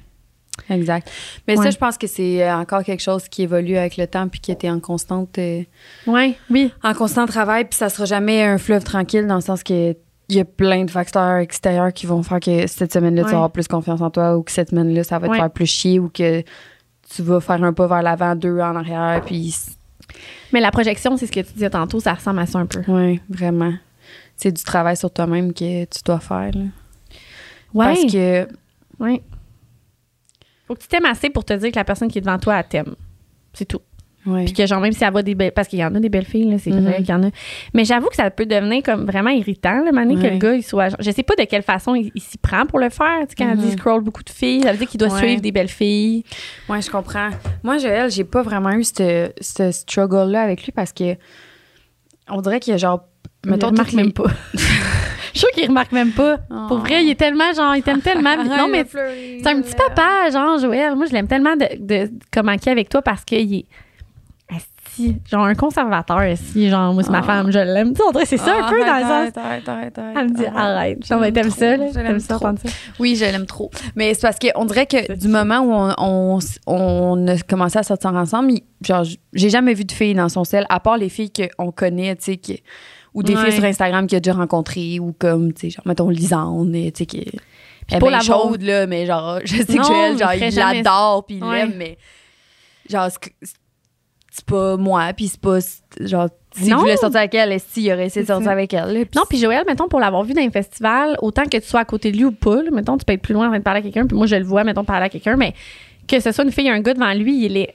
Exact. Mais ça, je pense que c'est euh, encore quelque chose qui évolue avec le temps puis qui était en constante, euh, oui. en constant travail. Puis ça sera jamais un fleuve tranquille dans le sens que il y a plein de facteurs extérieurs qui vont faire que cette semaine-là, tu Ouais. vas avoir plus confiance en toi ou que cette semaine-là, ça va te Ouais. faire plus chier ou que tu vas faire un pas vers l'avant, deux en arrière. Puis, Mais la projection, c'est ce que tu disais tantôt, ça ressemble à ça un peu. oui, vraiment. C'est du travail sur toi-même que tu dois faire. là. Ouais. Parce que, Ouais. Faut que tu t'aimes assez pour te dire que la personne qui est devant toi, elle t'aime. C'est tout. Puis que genre, même si elle voit des belles. Parce qu'il y en a des belles filles, là, c'est Mhm. vrai qu'il y en a. Mais j'avoue que ça peut devenir comme vraiment irritant, le moment donné, que le gars, il soit. Je sais pas de quelle façon il, il s'y prend pour le faire. Tu sais, quand elle dit Mhm. il scroll beaucoup de filles, ça veut dire qu'il doit Ouais. suivre des belles filles. Ouais, je comprends. Moi, Joël, j'ai pas vraiment eu ce struggle-là avec lui parce que on dirait qu'il y a genre. Mettons, il remarque les- même pas. *laughs* Je suis sûre qu'il remarque même pas. Pour vrai, il est tellement, genre, il t'aime tellement. *laughs* non, mais c'est un petit papa, genre, Joël. Moi, je l'aime tellement de, de comment est avec toi parce qu'il est. Genre, un conservateur, ici. Genre, moi, c'est ma Ah. femme, je l'aime. Tu sais, on dirait c'est ça un peu dans le sens. Elle me dit, arrête. Genre, mais t'aimes ça, là? T'aimes ça, entendre ça? Oui, je l'aime trop. Mais c'est parce qu'on dirait que du moment où on, a commencé à sortir ensemble, genre, j'ai jamais vu de filles dans son sel, à part les filles qu'on connaît, tu sais, qui- ou des Ouais. filles sur Instagram qu'il a déjà rencontrées, ou comme, tu sais, genre, mettons, Lisande, tu sais, qui est bien l'avoir- chaude, là, mais genre, je sais Non, que Joël, il genre, l'adore, puis il Ouais. l'aime, mais genre, c'est pas moi, puis c'est pas, genre, s'il Non. voulait sortir avec elle, s'il il aurait essayé de sortir avec elle, Non, puis Joël, mettons, pour l'avoir vu dans un festival, autant que tu sois à côté de lui ou pas, là, mettons, tu peux être plus loin en train de parler à quelqu'un, puis moi, je le vois, mettons, parler à quelqu'un, mais que ce soit une fille ou un gars devant lui, il est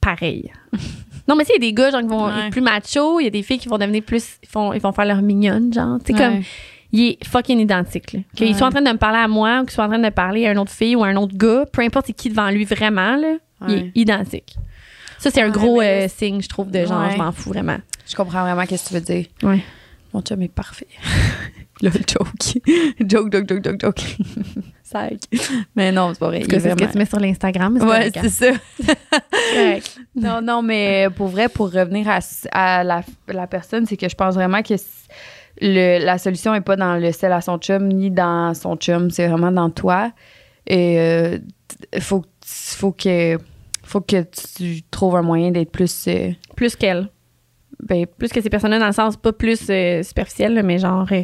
pareil. *laughs* non, mais tu il y a des gars, genre, qui vont Ouais. être plus machos, il y a des filles qui vont devenir plus, ils, font, ils vont faire leur mignonne, genre, tu sais, Ouais. comme, il est fucking identique, là. Qu'il Ouais. soit en train de me parler à moi ou qu'il soit en train de parler à une autre fille ou à un autre gars, peu importe qui devant lui vraiment, là, il est identique. Ça, c'est un Ouais, gros euh, signe, je trouve, de genre, Ouais. je m'en fous vraiment. je comprends vraiment qu'est-ce que tu veux dire. Ouais. Mon chum est parfait. *laughs* Le *laughs* joke. joke, joke, joke, joke, joke. *laughs* Sac. Mais non, c'est pas vrai. Il c'est ce que tu mets sur l'Instagram. Ouais, hein. c'est ça. Non, non, mais pour vrai, pour revenir à, à la, la personne, c'est que je pense vraiment que le, la solution n'est pas dans le sel à son chum ni dans son chum, c'est vraiment dans toi. Et euh, t- faut, faut que faut que tu trouves un moyen d'être plus euh, Plus qu'elle. ben, Plus que ces personnes-là, dans le sens pas plus euh, superficiel, mais genre. euh,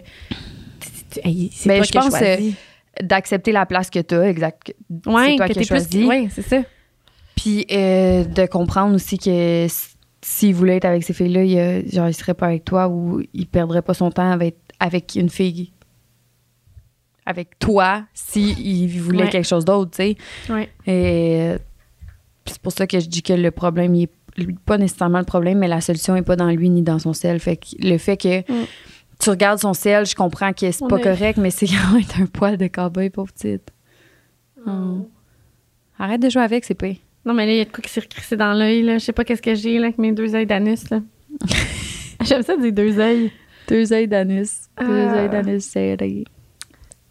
c'est Ben, je pense, choisi. d'accepter la place que tu as, exact. ouais, c'est toi que qui choisi. Ouais, c'est ça. Puis euh, de comprendre aussi que s'il voulait être avec ces filles-là, il, euh, genre, il serait pas avec toi ou il perdrait pas son temps avec, avec une fille. Avec toi, s'il voulait Ouais. quelque chose d'autre, tu sais. Ouais. Et euh, c'est pour ça que je dis que le problème, il est pas nécessairement le problème, mais la solution est pas dans lui ni dans son sel. Fait que le fait que Mm. tu regardes son sel, je comprends que c'est pas est- correct, mais c'est *laughs* quand même un poil de cowboy, pauvre petite. Mm. Arrête de jouer avec, c'est pas. Non, mais là, il y a de quoi qui s'est recrissé dans l'œil, là. Je sais pas qu'est-ce que j'ai, là, avec mes deux œils d'anus, là. *laughs* J'aime ça dire deux œils. Deux œils d'anus. Deux Ah. œils d'anus serrés.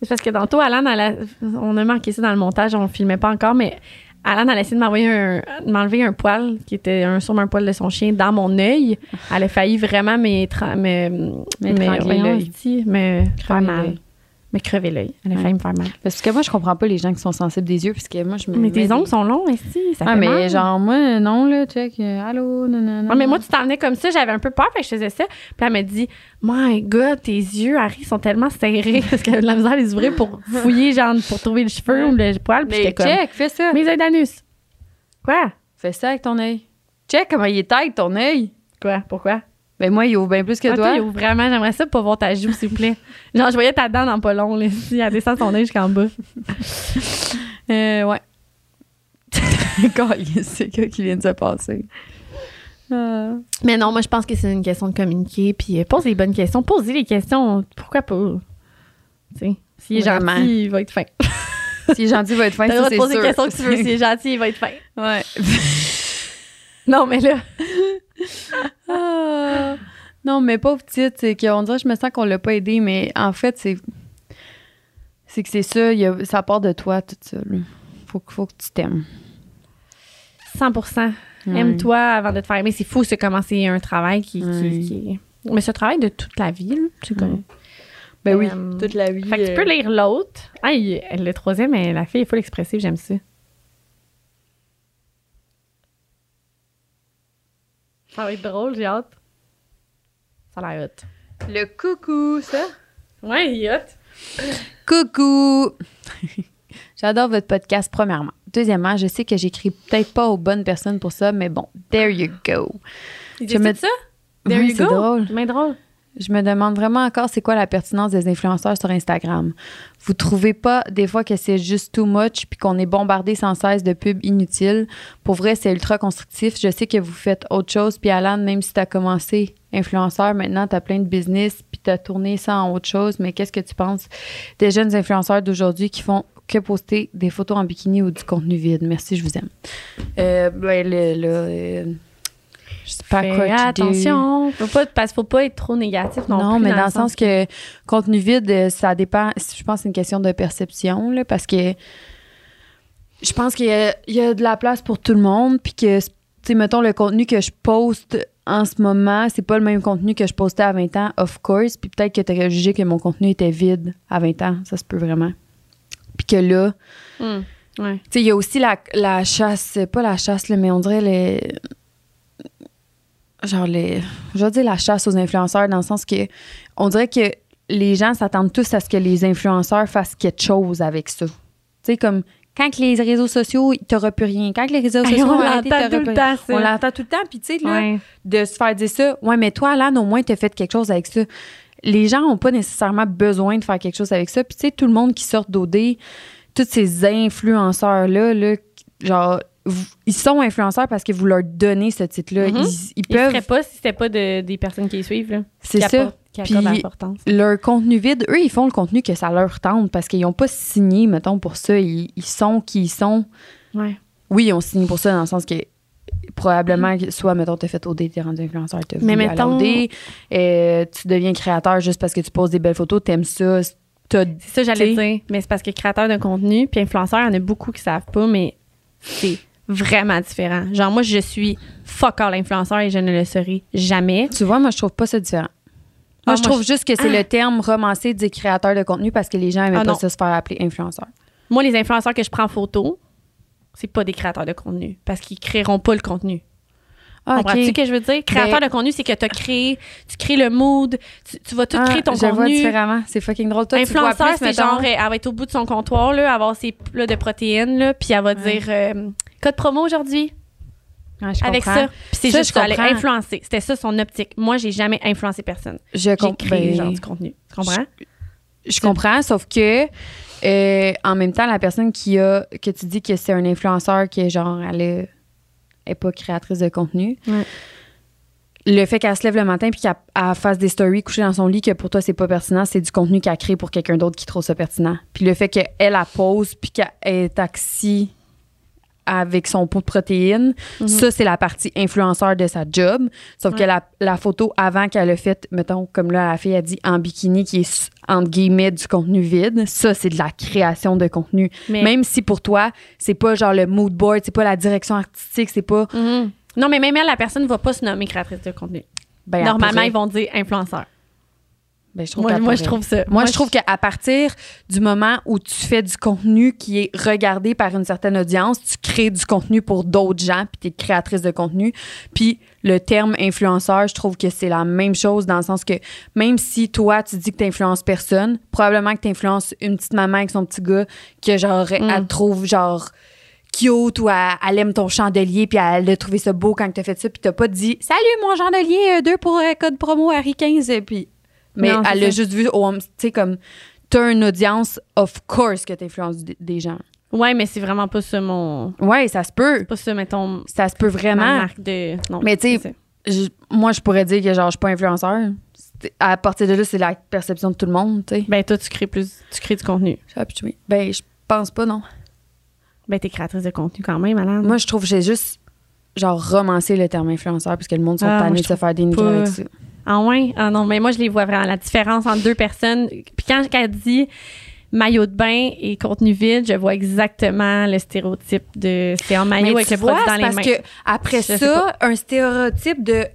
C'est parce que tantôt, Alan, on a manqué ça dans le montage, on filmait pas encore, mais Alan, elle a essayé de m'envoyer un, de m'enlever un poil qui était un, sur un poil de son chien dans mon œil. Elle a failli vraiment m'étra- me, me, M'étrangler me faire mal. l'œil. Me crever l'œil. Elle a failli me faire mal. Parce que moi, je comprends pas les gens qui sont sensibles des yeux, parce que moi, je me. Mais tes des- ongles sont longs ici, ça Ah, fait mais mal. genre, moi, non, là, check. allô, non, non, non. Mais moi, tu t'en venais comme ça, j'avais un peu peur, fait que je faisais ça. Puis elle m'a dit, My God, tes yeux, Harry, sont tellement serrés *laughs* parce qu'elle avait de la misère à les ouvrir pour *laughs* fouiller, genre, pour trouver le cheveu ou le poil. Puis j'étais comme, check, fais ça. mes œils d'anus. Quoi? Fais ça avec ton œil. Check comment il est tête, ton œil. Quoi? Pourquoi? Ben, moi, il ouvre bien plus que Ah, toi. toi, il ouvre vraiment, j'aimerais ça pour voir ta joue, s'il vous plaît. *laughs* Genre, je voyais ta dent dans pas long, là. Si elle descend son œil jusqu'en bas. *laughs* Euh, ouais. *laughs* C'est quoi qui vient de se passer? Ah. Mais non, moi, je pense que c'est une question de communiquer. Puis euh, pose les bonnes questions. Posez les questions. Pourquoi pas? Tu sais, s'il est gentil, il va être fin. Si est gentil, il va être fin, de c'est poser les questions que tu veux. S'il est gentil, il va être fin. Ouais. *laughs* Non, mais là. *laughs* Ah. Non, mais pauvre petite, c'est qu'on dirait, je me sens qu'on l'a pas aidé, mais en fait, c'est. C'est que c'est ça, il y a- ça part de toi, tout ça. là. Faut, que- faut que tu t'aimes. 100 Ouais. Aime-toi avant de te faire aimer. C'est fou, c'est commencer un travail qui, qui- Ouais. qui est- Mais ce travail de toute la vie, là, c'est comme. Ben oui, Euh, toute la vie. Fait que tu euh, peux lire l'autre. Ah, il- le troisième, la fille est full expressive, j'aime ça. Ça va être drôle, j'ai hâte. Ça a l'air hot. Le coucou, ça? Ouais, il est hot. Coucou! *laughs* J'adore votre podcast, premièrement. Deuxièmement, je sais que j'écris peut-être pas aux bonnes personnes pour ça, mais bon, there you go. Il dit me- ça? There you c'est go. drôle. Mais drôle. Je me demande vraiment encore c'est quoi la pertinence des influenceurs sur Instagram. Vous trouvez pas des fois que c'est juste too much puis qu'on est bombardé sans cesse de pubs inutiles? Pour vrai, c'est ultra constructif. Je sais que vous faites autre chose. Puis Alan, même si tu as commencé influenceur, maintenant tu as plein de business puis tu as tourné ça en autre chose. Mais qu'est-ce que tu penses des jeunes influenceurs d'aujourd'hui qui font que poster des photos en bikini ou du contenu vide? Merci, je vous aime. Euh, ben, euh, pas Fais quoi te dire. attention. Faut pas, parce qu'il faut pas être trop négatif non, Non, plus. mais dans, le sens que contenu vide, euh, ça dépend. Je pense que c'est une question de perception, là, parce que je pense qu'il y a, il y a de la place pour tout le monde, puis que, tu sais, mettons, le contenu que je poste en ce moment, c'est pas le même contenu que je postais à 20 ans, of course, puis peut-être que tu aurais jugé que mon contenu était vide à 20 ans, ça se peut vraiment. Puis que là, Hum, ouais. tu sais, il y a aussi la, la chasse, pas la chasse, là, mais on dirait les. Genre les. Je vais dire la chasse aux influenceurs dans le sens que on dirait que les gens s'attendent tous à ce que les influenceurs fassent quelque chose avec ça. Tu sais, comme quand que les réseaux sociaux, t'auras plus rien. Quand que les réseaux Hey, sociaux on l'entend tout le temps. On l'entend tout le temps. Puis tu sais, là, Ouais. de se faire dire ça. Ouais, mais toi, Alan, au moins, t'as fait quelque chose avec ça. Les gens n'ont pas nécessairement besoin de faire quelque chose avec ça. Puis, tu sais, tout le monde qui sort d'OD, tous ces influenceurs-là, là, genre, vous- ils sont influenceurs parce que vous leur donnez ce titre-là. Mhm. Ils, ils Ils peuvent. feraient pas si c'était pas de- des personnes qui les suivent. là, C'est ça. apportent- Qui Puis-. Leur contenu vide, eux, ils font le contenu que ça leur tente parce qu'ils n'ont pas signé, mettons, pour ça. Ils, ils sont qui ils sont. Ouais. Oui, ils ont signé pour ça dans le sens que probablement, que soit, mettons, t'as fait OD, t'es rendu influenceur, t'as Mais mettons- OD, euh, tu deviens créateur juste parce que tu poses des belles photos, t'aimes ça. C'est ça, j'allais dire. Mais c'est parce que créateur de contenu puis influenceur, il y en a beaucoup qui savent pas, mais c'est vraiment différent. Genre, moi, je suis fuck all influenceur et je ne le serai jamais. Tu vois, moi, je trouve pas ça différent. Ah, Moi, je moi, trouve juste que c'est le terme romancé des créateurs de contenu parce que les gens aimaient Ah, pas non. ça se faire appeler influenceur. Moi, les influenceurs que je prends en photo, c'est pas des créateurs de contenu parce qu'ils créeront pas le contenu. Ah, Comprends-tu ce que je veux dire? Créateur de contenu, c'est que tu crées, tu crées le mood, tu, tu vas tout Ah, créer ton je le vois contenu. différemment. C'est fucking drôle. Toi, tu vois Influenceur, plus, c'est genre, elle va être au bout de son comptoir, là, avoir ses plats de protéines, là, puis elle va Ouais. dire euh, code promo aujourd'hui je avec comprends. ça. Puis c'est juste je aller comprends. influencer. C'était ça son optique. Moi, j'ai jamais influencé personne. Je J'ai comprends. créé Ben, genre du contenu. Tu comprends? Je comprends, sauf que euh, en même temps, la personne qui a que tu dis que c'est un influenceur qui est genre elle est, est pas créatrice de contenu. Ouais. Le fait qu'elle se lève le matin puis qu'elle elle fasse des stories couchée dans son lit que pour toi c'est pas pertinent, c'est du contenu qu'elle crée pour quelqu'un d'autre qui trouve ça pertinent. Puis le fait qu'elle la pose puis qu'elle est taxi avec son pot de protéines, Mhm. ça c'est la partie influenceur de sa job. Sauf que la, la photo avant qu'elle a faite, mettons comme là la fille a dit en bikini qui est entre guillemets du contenu vide, ça c'est de la création de contenu. Mais, Même si pour toi c'est pas genre le mood board, c'est pas la direction artistique, c'est pas Mhm. Non, mais même elle, la personne ne va pas se nommer créatrice de contenu. ben, Normalement, ils vont dire influenceur. Ben, je trouve Moi, moi je trouve ça. Moi, je trouve qu'à partir du moment où tu fais du contenu qui est regardé par une certaine audience, tu crées du contenu pour d'autres gens, puis tu es créatrice de contenu. Puis le terme influenceur, je trouve que c'est la même chose dans le sens que même si toi, tu dis que tu influences personne, probablement que tu influences une petite maman avec son petit gars que genre, Mm. elle trouve genre cute ou elle, elle aime ton chandelier puis elle a trouvé ça beau quand tu as fait ça puis t'as pas dit salut mon chandelier euh, deux pour euh, code promo Harry 15 euh, puis mais Non, elle a ça. juste vu au- tu sais comme t'as une audience of course que t'influences des gens Ouais, mais c'est vraiment pas ça mon. ouais ça se peut Pas ça, mettons. ça se peut Ma vraiment marque de. Non. Mais tu sais, moi, je pourrais dire que genre, je suis pas influenceur. À partir de là, c'est la perception de tout le monde, tu sais. Ben, toi, tu crées plus, tu crées du contenu. Ben, je pense pas, non. Ben, t'es créatrice de contenu quand même, Alan. Moi, je trouve que j'ai juste, genre, romancé le terme influenceur parce que le monde sont Ah, tannés de se faire dénigrer avec ça. Ah ouais? Ah non, mais moi, je les vois vraiment. La différence entre deux personnes. Puis quand elle dit maillot de bain et contenu vide, je vois exactement le stéréotype de c'est en maillot Mais avec le produit vois, dans les parce mains. que après Je ça, un stéréotype de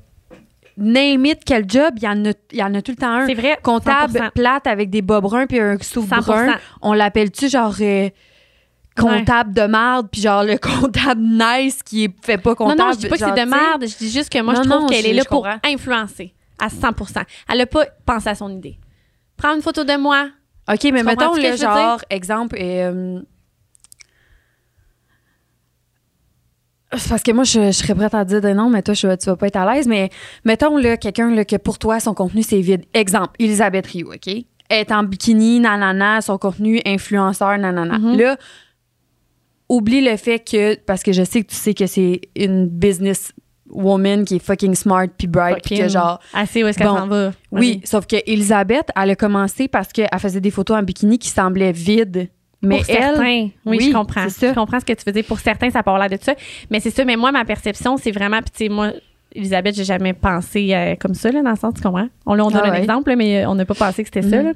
name it, quel job, il y en a, il y en a tout le temps un. C'est vrai. Comptable 100%. plate avec des bas bruns puis un 100%. brun. On l'appelle-tu genre euh, comptable de merde puis genre le *laughs* comptable nice qui est fait pas Non, comptable. non, je dis pas que c'est de merde. Je dis juste que moi, Non, je trouve non, qu'elle est là pour influencer à 100 Elle a pas pensé à son idée. Prends une photo de moi. OK, mais mettons le genre exemple euh, c'est parce que moi, je, je serais prête à dire non, mais toi, je, tu vas pas être à l'aise. Mais mettons là, quelqu'un là, que pour toi, son contenu, c'est vide. Exemple, Elisabeth Rio, OK? Elle est en bikini, nanana, son contenu influenceur, nanana. Mhm. Là, oublie le fait que, parce que je sais que tu sais que c'est une business woman qui est fucking smart puis bright puis que genre Assez où est-ce qu'elle Bon. s'en va. oui, sauf que Elisabeth, elle a commencé parce qu'elle faisait des photos en bikini qui semblaient vides. Mais pour elle, certains, oui, oui, je comprends. Je comprends ce que tu veux dire. Pour certains, ça avoir l'air de ça. Mais c'est ça. Mais moi, ma perception, c'est vraiment. Puis, tu sais, moi, Elisabeth, j'ai jamais pensé euh, comme ça, là, dans le sens, tu comprends? On, là, on donne Ah un exemple, là, mais euh, on n'a pas pensé que c'était ça, Mhm. là.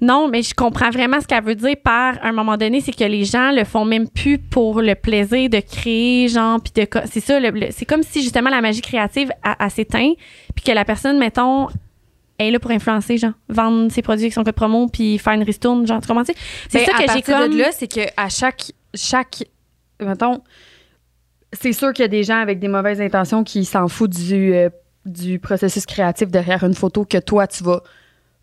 Non, mais je comprends vraiment ce qu'elle veut dire par à un moment donné, c'est que les gens le font même plus pour le plaisir de créer, genre, puis de. C'est ça, le- le- c'est comme si justement la magie créative a, a s'éteint, puis que la personne, mettons, est là pour influencer, genre, vendre ses produits avec son code promo, puis faire une ristourne, genre, tu comprends? C'est Ben, ça que j'ai comme. de là, c'est que à chaque chaque mettons c'est sûr qu'il y a des gens avec des mauvaises intentions qui s'en foutent du euh, du processus créatif derrière une photo que toi tu vas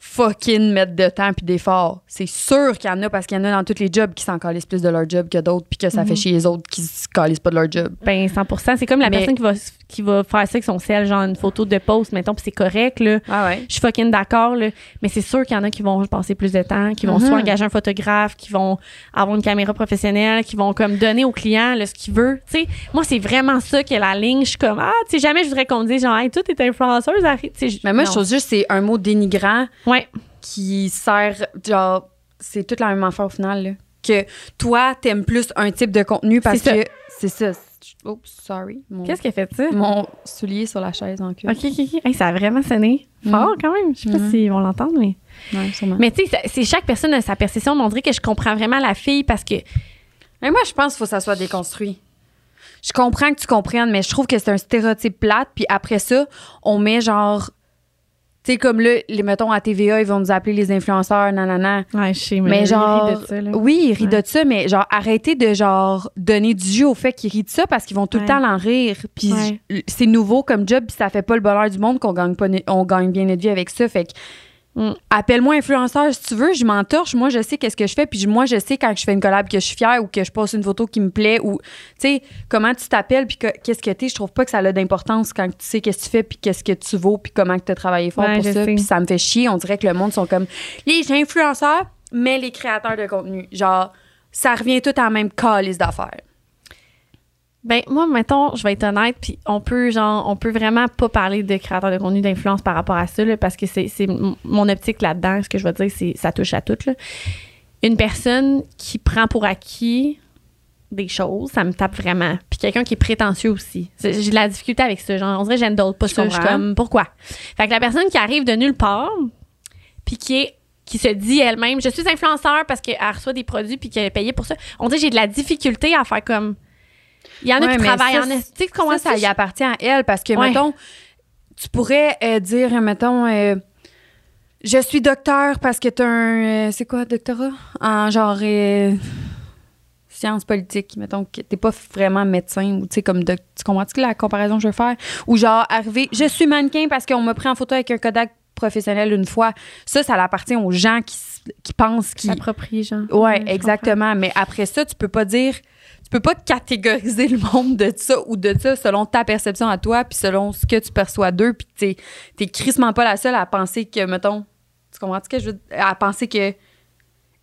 fucking mettre de temps puis d'efforts. C'est sûr qu'il y en a parce qu'il y en a dans tous les jobs qui s'en calissent plus de leur job que d'autres puis que ça fait Mhm. chier les autres qui se calissent pas de leur job. Ben 100% C'est comme la Mais- personne qui va, qui va faire ça avec son sel, genre une photo de post, mettons, puis c'est correct, là. Ah ouais. Je suis fucking d'accord, là. Mais c'est sûr qu'il y en a qui vont passer plus de temps, qui vont Mhm. soit engager un photographe, qui vont avoir une caméra professionnelle, qui vont comme donner au client là, ce qu'il veut. Tu sais, moi, c'est vraiment ça qui est la ligne. Je suis comme, ah, tu sais, jamais je voudrais qu'on me dise, genre, hey, toi, t'es influenceuse. Tu Mais moi non. je trouve juste c'est un mot dénigrant Ouais. Qui sert genre c'est toute la même affaire au final là. que toi t'aimes plus un type de contenu parce que c'est ça. Oups, sorry. Qu'est-ce a fait ça? mon soulier sur la chaise en cul. OK, OK, OK. Hey, ça a vraiment sonné fort quand même. Je sais pas Mhm. s'ils vont l'entendre, mais. Ouais, sûrement. Mais tu sais, c'est chaque personne a sa perception. On dirait que je comprends vraiment la fille parce que. Mais moi je pense qu'il faut que ça soit déconstruit. Je comprends que tu comprennes mais je trouve que c'est un stéréotype plate puis après ça, on met genre tu sais comme là les mettons à TVA ils vont nous appeler les influenceurs nanana. Ouais, je sais, mais, genre, rit de ça, là. oui, ils rient Ouais. de ça, mais genre, arrêtez de genre donner du jus au fait qu'ils rient de ça parce qu'ils vont tout le temps l'en rire. Puis c'est nouveau comme job, puis ça fait pas le bonheur du monde qu'on gagne pas, on gagne bien notre vie avec ça. Fait que Mm. appelle-moi influenceur si tu veux, je m'entorche, moi je sais qu'est-ce que je fais, puis moi je sais quand je fais une collab que je suis fière ou que je poste une photo qui me plaît ou tu sais comment tu t'appelles puis que- qu'est-ce que t'es. Je trouve pas que ça a d'importance quand tu sais qu'est-ce que tu fais puis qu'est-ce que tu vaux puis comment que t'as travaillé fort Ouais, pour ça. Puis ça me fait chier. On dirait que le monde sont comme les influenceurs, mais les créateurs de contenu. Genre, ça revient tout en même calice d'affaires. Ben moi mettons, je vais être honnête puis on peut genre on peut vraiment pas parler de créateurs de contenu d'influence par rapport à ça là, parce que c'est mon optique là-dedans, ce que je veux dire c'est ça touche à tout là. Une personne qui prend pour acquis des choses, ça me tape vraiment. Puis quelqu'un qui est prétentieux aussi. J'ai de la difficulté avec ça. Genre, on dirait que j'endole pas Je ça. Je suis comprends. comme, pourquoi? Fait que la personne qui arrive de nulle part, puis qui est qui se dit elle-même, je suis influenceur parce qu'elle reçoit des produits puis qu'elle est payée pour ça. On dirait j'ai de la difficulté à faire comme... Il y en a Ouais, qui travaillent ça, en... Tu sais comment ça, ça y appartient à elle? Parce que, Ouais. mettons, tu pourrais euh, dire, mettons, euh, je suis docteur parce que t'as un. euh, c'est quoi, doctorat? En genre. sciences politiques, mettons que t'es pas vraiment médecin ou tu sais comme doc- tu comprends-tu la comparaison que je veux faire? Ou genre arriver je suis mannequin parce qu'on m'a pris en photo avec un Kodak professionnel une fois ça ça appartient aux gens qui, qui pensent qui S'approprie, genre. Ouais, exactement. Mais après ça, tu peux pas dire, peux pas catégoriser le monde de ça ou de ça selon ta perception à toi, puis selon ce que tu perçois d'eux, puis t'es, t'es crissement pas la seule à penser que, mettons, tu comprends ce que je veux dire? À penser que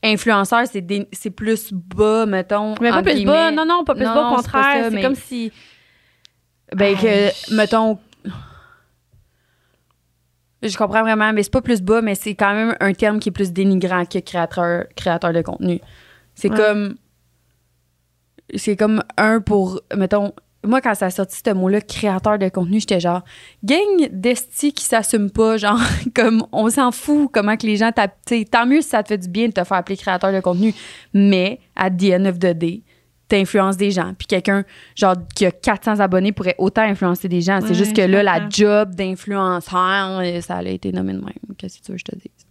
influenceur, c'est, c'est plus bas, mettons. Mais pas plus bas. Non, non, pas plus Non, bas. Au c'est contraire, ça, c'est comme si... Ben, Ah, que, mettons, Je comprends vraiment, mais c'est pas plus bas, mais c'est quand même un terme qui est plus dénigrant que créateur, créateur de contenu. C'est Ouais. comme. C'est comme un pour. Mettons. Moi, quand ça a sorti ce mot-là, créateur de contenu, j'étais genre, gang d'esti qui s'assume pas, genre, *laughs* comme, on s'en fout comment que les gens tapent. Tant mieux si ça te fait du bien de te faire appeler créateur de contenu, mais, à the end of the day, t'influences des gens. Puis quelqu'un, genre, qui a 400 abonnés pourrait autant influencer des gens. C'est Ouais, juste que là, la job d'influenceur, euh, ça a été nommé de même. Qu'est-ce que tu veux que je te dise?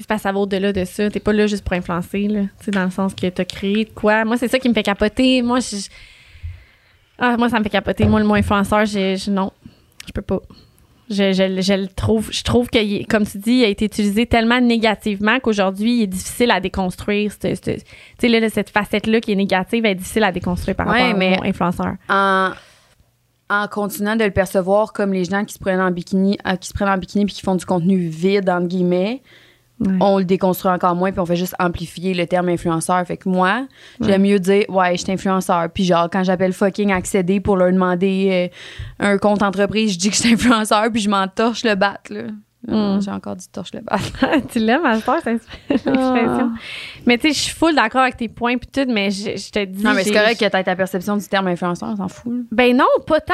C'est parce que ça va au-delà de ça. T'es pas là juste pour influencer, là. Tu sais, dans le sens que t'as créé de quoi. Moi, c'est ça qui me fait capoter. Moi, je. Ah, moi, ça me fait capoter. Moi, le mot influenceur, je- non, je peux pas. Je, je- je le trouve, je trouve que, comme tu dis, il a été utilisé tellement négativement qu'aujourd'hui, il est difficile à déconstruire. Tu sais, là, cette facette-là qui est négative, elle est difficile à déconstruire par Ouais, rapport mais- au mot influenceur. en, en continuant de le percevoir comme les gens qui se prennent en bikini, euh, qui se prennent en bikini puis qui font du contenu vide entre guillemets, Ouais. on le déconstruit encore moins puis on fait juste amplifier le terme influenceur. Fait que moi, j'aime mieux dire ouais, je suis influenceur. Puis genre quand j'appelle fucking accéder pour leur demander euh, un compte entreprise, je dis que je suis *laughs* influenceur puis je m'en torche le bat là. Euh, Mm. J'ai encore dit torche le bat. *laughs* tu l'aimes, à cette heure, cette expression. Mais tu sais, je suis full d'accord avec tes points puis tout, mais je, je te dis. Non mais c'est correct que t'aies ta perception du terme influenceur, on s'en fout. Ben non, pas tant.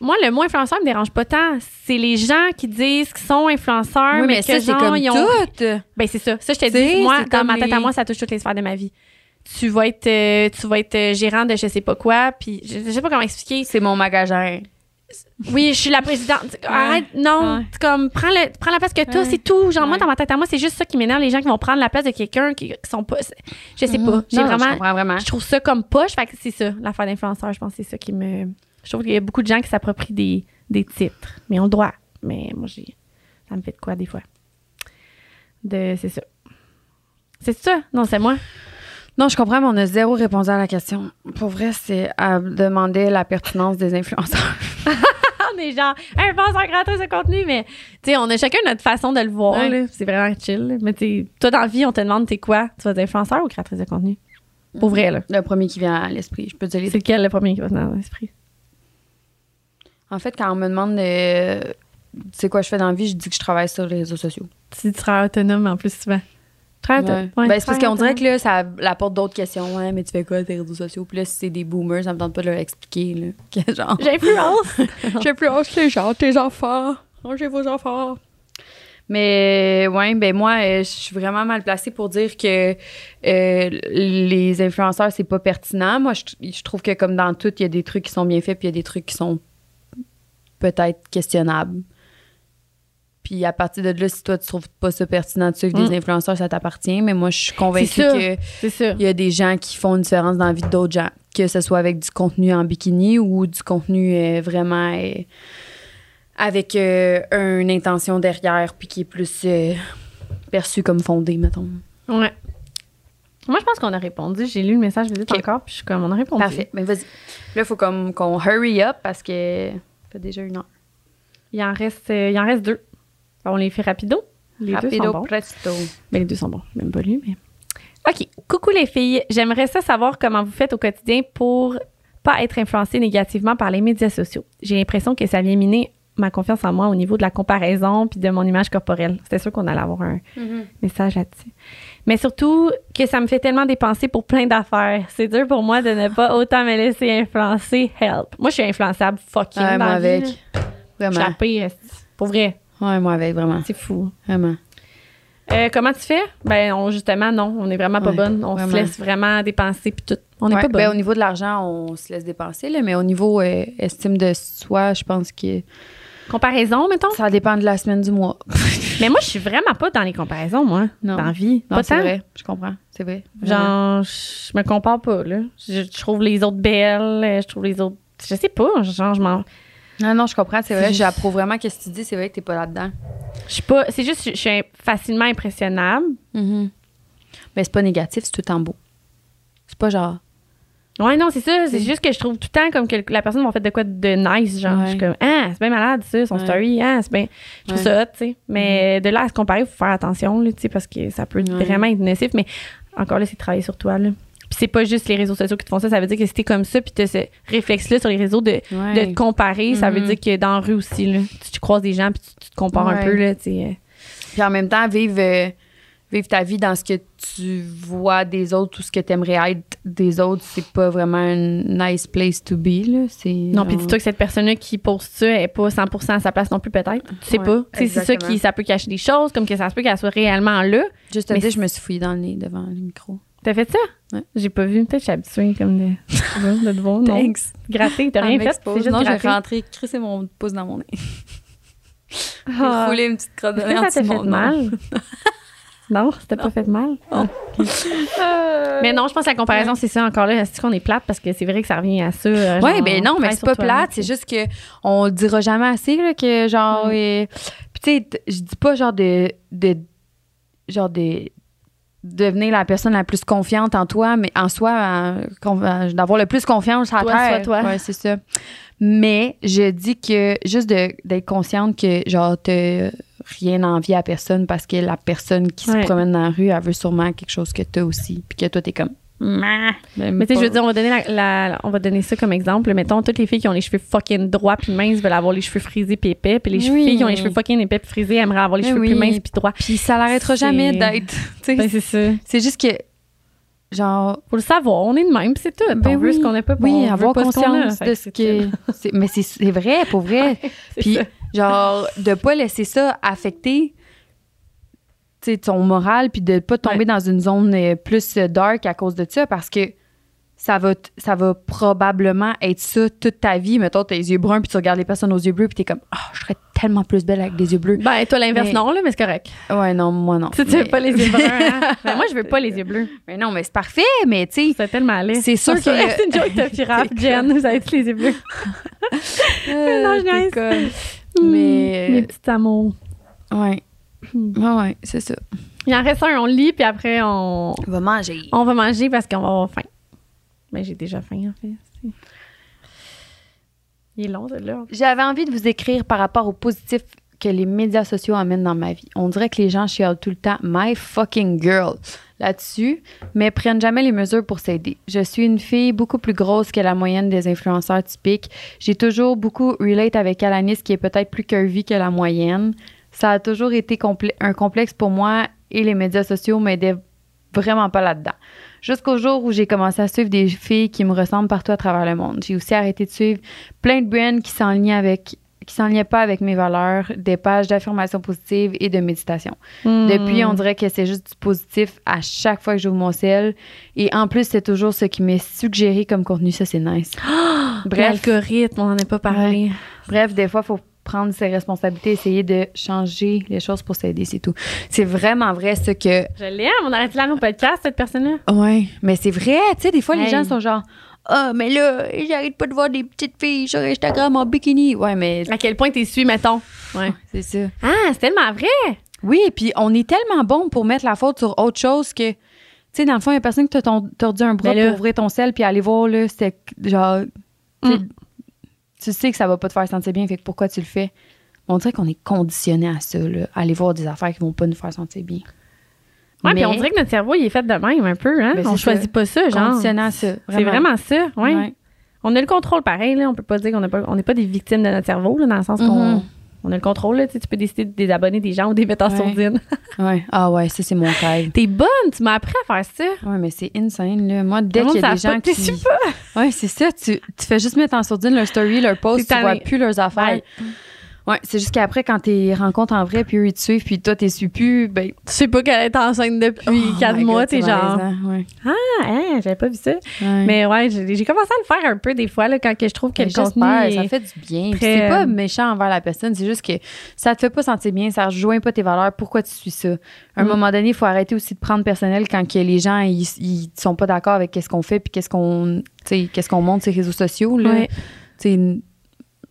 Moi, le mot influenceur me dérange pas tant. C'est les gens qui disent qu'ils sont influenceurs, Oui, mais, mais ça c'est genre, comme ils ont- tout. Ben c'est ça. Ça, je te dis, moi, c'est dans ma tête à moi, ça touche toutes les sphères de ma vie. Tu vas être, euh, tu vas être euh, gérant de je sais pas quoi, puis je, je sais pas comment expliquer. C'est mon magasin. Oui, je suis la présidente. Arrête, non. Ouais. Comme, prends, le, prends la place que t'as, Ouais. c'est tout. Genre, moi, dans ma tête à moi, c'est juste ça qui m'énerve, les gens qui vont prendre la place de quelqu'un qui, qui sont pas. Je sais pas. J'ai Mhm. Non, Je vraiment. vraiment. Je trouve ça comme poche. Fait que c'est ça, l'affaire d'influenceur. Je pense que c'est ça qui me. Je trouve qu'il y a beaucoup de gens qui s'approprient des, des titres. Mais on le doit. Mais moi, j'ai. Ça me fait de quoi, des fois? De. C'est ça. C'est ça? Non, c'est moi? Non, je comprends, mais on a zéro répondu à la question. Pour vrai, c'est à demander la pertinence des influenceurs. *laughs* On est genre, influenceur créateur de contenu, mais tu sais, on a chacun notre façon de le voir. Ouais. C'est vraiment chill. Mais tu toi, dans la vie, on te demande, t'es quoi? Tu vas être influenceur ou créatrice de contenu? Pour vrai, là. Le premier qui vient à l'esprit, je peux te dire C'est lequel le premier qui va venir dans l'esprit? En fait, quand on me demande euh, c'est quoi je fais dans la vie, je dis que je travaille sur les réseaux sociaux. Tu tu seras autonome en plus souvent. Très Ouais. autonome. Ben, Ouais, c'est parce qu'on dirait que là, ça apporte d'autres questions. Ouais, mais tu fais quoi tes réseaux sociaux? Puis là, si c'est des boomers, ça me tente pas de leur expliquer. Là, *laughs* que genre, J'influence. J'influence les gens, tes enfants. Rangez vos enfants. Mais ouais, ben moi, euh, je suis vraiment mal placée pour dire que euh, les influenceurs, c'est pas pertinent. Moi, je, je trouve que comme dans tout, il y a des trucs qui sont bien faits, puis il y a des trucs qui sont peut-être questionnables. Puis à partir de là, si toi, tu trouves pas ça pertinent de suivre Mm. des influenceurs, ça t'appartient. Mais moi, je suis convaincue C'est ça. que C'est ça. il y a des gens qui font une différence dans la vie d'autres gens, que ce soit avec du contenu en bikini ou du contenu euh, vraiment euh, avec euh, une intention derrière, puis qui est plus perçu comme fondé, mettons. Ouais. Moi, je pense qu'on a répondu. J'ai lu le message vite Ok. encore, puis je suis comme, on a répondu. Parfait. Mais vas-y. Là, il faut comme qu'on hurry up parce que ça fait déjà une heure. Il en reste, il en reste deux. On les fait rapido. Les deux sont Rapido bons. presto. Ben, les deux sont bons. Même pas lu, mais. OK. Coucou les filles. J'aimerais ça savoir comment vous faites au quotidien pour pas être influencé négativement par les médias sociaux. J'ai l'impression que ça vient miner ma confiance en moi au niveau de la comparaison puis de mon image corporelle. C'était sûr qu'on allait avoir un message là-dessus. Mais surtout que ça me fait tellement dépenser pour plein d'affaires. C'est dur pour moi de ne pas autant me laisser influencer. Help. Moi, je suis influençable fucking Ouais, dans moi vie, avec. là. Je suis la Vraiment. pire, esti. Pour vrai. Ouais, moi avec, vraiment. C'est fou. Vraiment. Euh, comment tu fais? Ben, on, justement, non. On est vraiment pas Ouais, bonne. On vraiment. se laisse vraiment dépenser puis tout. On n'est Ouais, pas bonne. ben, au niveau de l'argent, on se laisse dépenser, là, mais au niveau euh, estime de soi, je pense que Comparaison, mettons? ça dépend de la semaine du mois. *laughs* Mais moi, je suis vraiment pas dans les comparaisons, moi. Non. Dans la vie. Non, pas c'est tant. vrai, je comprends. C'est vrai. Genre, je me compare pas, là. Je, je trouve les autres belles. euh, Je trouve les autres. Je sais pas. Genre, je m'en. Non, non, je comprends, c'est vrai. J'approuve vraiment ce que tu dis. C'est vrai que t'es pas là-dedans. Je suis pas. C'est juste, je, je suis facilement impressionnable. Mais c'est pas négatif, c'est tout temps beau. C'est pas genre. Ouais, non, c'est ça. C'est Mm. juste que je trouve tout le temps comme que la personne m'a fait de quoi de nice. Genre, Ouais. je suis comme, ah, c'est bien malade, ça, son Ouais. story. Ah, c'est bien. Je trouve Ouais. ça hot, tu sais. Mais de là à se comparer, il faut faire attention, là, tu sais, parce que ça peut vraiment être nocif. Mais encore là, c'est travailler sur toi, là. Puis c'est pas juste les réseaux sociaux qui te font ça. Ça veut dire que si t'es comme ça, puis t'as ce réflexe-là sur les réseaux de, Ouais. de te comparer, ça veut Mhm. dire que dans la rue aussi, là, tu, tu croises des gens, puis tu, tu te compares un peu, là, euh. Puis en même temps, vivre, euh, vivre ta vie dans ce que tu vois des autres ou ce que tu aimerais être des autres, c'est pas vraiment un nice place to be. Là. C'est Non, puis dis-toi que cette personne-là qui poste ça est pas 100% à sa place non plus, peut-être. Tu sais Ouais, pas. C'est ça qui, ça peut cacher des choses, comme que ça se peut qu'elle soit réellement là. Juste à mais dire, je me suis fouillée dans le nez devant le micro. T'as fait ça? Ouais. J'ai pas vu. Peut-être que je suis habituée comme de, de te voir. Non? Gratter, t'as rien fait? m'expose. C'est juste non, j'ai rentré, crissé mon pouce dans mon nez. J'ai Ah. foulé une petite crotte de nez en *laughs* ça t'a fait mal? non, c'était pas fait mal? Ah. Mais non, je pense que la comparaison, c'est ça encore là. Est-ce qu'on est plate? Parce que c'est vrai que ça revient à ça. euh, Oui, ben non, mais c'est pas plate. C'est juste que on le dira jamais assez, là, que genre. Mm. euh, Puis tu sais, je dis pas genre de. de genre de devenir la personne la plus confiante en toi, mais en soi, d'avoir le plus confiance à Toi, terre. toi. Ouais, c'est ça. Mais je dis que juste d'être consciente que genre t'as rien envie à personne parce que la personne qui Ouais. se promène dans la rue, elle veut sûrement quelque chose que t'as aussi, puis que toi t'es comme. Mais tu sais, je veux dire, on va donner la, la- on va donner ça comme exemple. Mettons, toutes les filles qui ont les cheveux fucking droits puis minces veulent avoir les cheveux frisés puis épais. Puis les Oui. filles qui ont les cheveux fucking épais puis frisés aimeraient avoir les Mais cheveux oui. plus minces puis droits. Puis ça l'arrêtera jamais d'être. *laughs* Ben, c'est ça. C'est juste que, genre, Faut le savoir. On est de même, c'est tout. Ben on veut oui. ce qu'on n'a pas. oui, veut avoir pas ce qu'on a. conscience de ce que. Mais c'est vrai, pour vrai. *laughs* Puis, genre, de pas laisser ça affecter ton moral, puis de pas tomber Ouais. dans une zone euh, plus euh, dark à cause de ça, parce que ça va, ça va probablement être ça toute ta vie. Mettons, t'as les yeux bruns, puis tu regardes les personnes aux yeux bleus, puis t'es comme, ah, je serais tellement plus belle avec des yeux bleus. Ben, toi, l'inverse, Mais- non, là, mais c'est correct. Ouais, non, moi non. Tu sais, tu veux Mais- pas les yeux bruns, hein? *laughs* Ben, moi, je veux pas les yeux bleus. Mais non, mais c'est parfait, mais tu sais, C'est tellement laid. C'est sûr que- C'est une joke de pirate, *laughs* Jen. Vous avez tous les yeux bleus? *laughs* non, je niaise. Mais- Hmm, Mes petits amours. Ouais. Hmm. Ouais, ouais, c'est ça. Il en reste un, on lit, puis après, on, On va manger. on va manger parce qu'on va avoir faim. Mais j'ai déjà faim, en fait. Il est long, celui-là. J'avais envie de vous écrire par rapport au positif que les médias sociaux amènent dans ma vie. On dirait que les gens chialent tout le temps my fucking girl là-dessus, mais prennent jamais les mesures pour s'aider. Je suis une fille beaucoup plus grosse que la moyenne des influenceurs typiques. J'ai toujours beaucoup relate avec Alanis qui est peut-être plus curvy que la moyenne. Ça a toujours été un complexe pour moi et les médias sociaux m'aidaient vraiment pas là-dedans. Jusqu'au jour où j'ai commencé à suivre des filles qui me ressemblent partout à travers le monde. J'ai aussi arrêté de suivre plein de brands qui s'enlignaient avec qui s'enlignaient pas avec mes valeurs, des pages d'affirmation positive et de méditation. Depuis, Hmm. on dirait que c'est juste du positif à chaque fois que j'ouvre mon ciel. Et en plus, c'est toujours ce qui m'est suggéré comme contenu. Ça, c'est nice. *gasps* Bref, L'algorithme, on n'en a pas parlé. bref, des fois, il faut prendre ses responsabilités, essayer de changer les choses pour s'aider, c'est tout. C'est vraiment vrai ce que Je l'aime. On arrête là mon podcast, cette personne-là? Ouais, mais c'est vrai, tu sais, des fois, les gens sont genre, ah, mais là, j'arrête pas de voir des petites filles sur Instagram en bikini. Ouais, mais À quel point t'es su, mettons? Ouais. *laughs* c'est ça. Ah, c'est tellement vrai. Oui, puis on est tellement bon pour mettre la faute sur autre chose que, tu sais, dans le fond, il y a personne qui t'a tordu un bras là. pour ouvrir ton sel puis aller voir, là, c'était genre, Mm. Tu sais que ça va pas te faire sentir bien, fait que pourquoi tu le fais? On dirait qu'on est conditionné à ça, là, à aller voir des affaires qui vont pas nous faire sentir bien. Ouais, puis Mais- on dirait que notre cerveau, il est fait de même un peu, hein? Ben, on choisit ça. pas ça, genre. Conditionné à ça. C'est vraiment ça, ouais. Ouais. On a le contrôle pareil, là. On peut pas dire qu'on n'est pas, on pas des victimes de notre cerveau, là, dans le sens qu'on Mhm. On a le contrôle, là. Tu peux décider de désabonner des gens ou des mettre en Ouais. sourdine. *laughs* Ouais. Ah ouais, ça, c'est mon rêve. T'es bonne, tu m'as appris à faire ça. Ouais, mais c'est insane, là. Moi, dès qu'il y a des gens pas qui... super. Ouais, c'est ça. Tu, tu fais juste mettre en sourdine leur story, leur post, tu vois plus leurs affaires. Ouais. Ouais, c'est juste qu'après, quand t'es rencontres en vrai, puis eux, ils te suivent, puis toi, t'es su plus, ben... Tu sais pas qu'elle est enceinte depuis oh quatre mois, t'es genre. Ouais. Ah, hein, j'avais pas vu ça. Ouais. Mais ouais, j'ai commencé à le faire un peu des fois, là, quand que je trouve que Ben, le contenu. est- ça fait du bien. Très, C'est pas euh, méchant envers la personne, c'est juste que ça te fait pas sentir bien, ça rejoint pas tes valeurs. Pourquoi tu suis ça? À un Mm. moment donné, il faut arrêter aussi de prendre personnel quand que les gens ils, ils sont pas d'accord avec qu'est-ce qu'on fait puis qu'est-ce qu'on tu qu'est-ce qu'on montre sur les réseaux sociaux là. Ouais. Tu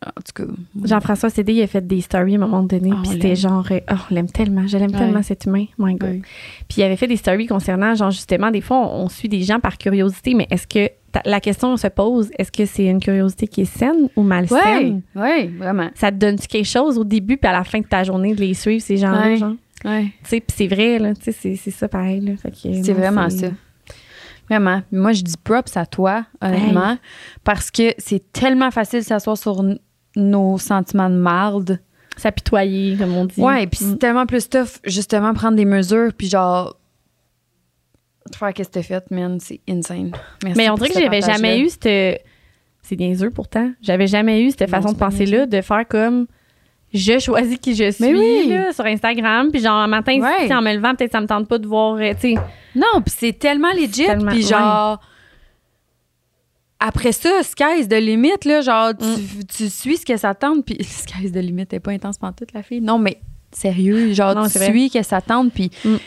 en tout cas. Jean-François Cédé, il a fait des stories à un moment donné. Ah, puis c'était genre, euh, oh, on l'aime tellement. Je l'aime tellement, cet humain. My God. Puis il avait fait des stories concernant, genre, justement, des fois, on, on suit des gens par curiosité, mais est-ce que la question se pose, est-ce que c'est une curiosité qui est saine ou malsaine? Ouais, ouais, vraiment. Ça te donne-tu quelque chose au début, puis à la fin de ta journée, de les suivre, ces gens-là, Ouais. genre? Ouais. Tu sais, puis c'est vrai, là, tu sais, c'est- ça pareil, C'est vraiment ça. Vraiment. Moi, je dis props à toi, honnêtement, parce que c'est tellement facile de s'asseoir sur nos sentiments de marde. S'apitoyer, comme on dit. Ouais, puis Mm. c'est tellement plus tough, justement, prendre des mesures, puis genre. Faire qu'est-ce que t'as fait, man, c'est insane. Merci Mais on dirait que j'avais jamais eu cette. C'est niaiseux pourtant. J'avais jamais eu cette Non, façon de penser-là, de faire comme. Je choisis qui je suis Mais oui. là, sur Instagram, puis genre un matin, Ouais. si en me levant, peut-être ça me tente pas de voir, euh, tu sais. Non, puis c'est tellement legit, puis genre. Après ça, sky's de limite, là, genre, tu, Mm. tu suis ce que ça tente, puis *laughs* sky's de limite, t'es pas intense pendant toute la fille. Non, mais sérieux, genre, Non, tu suis que ça tente, puis Mm. tu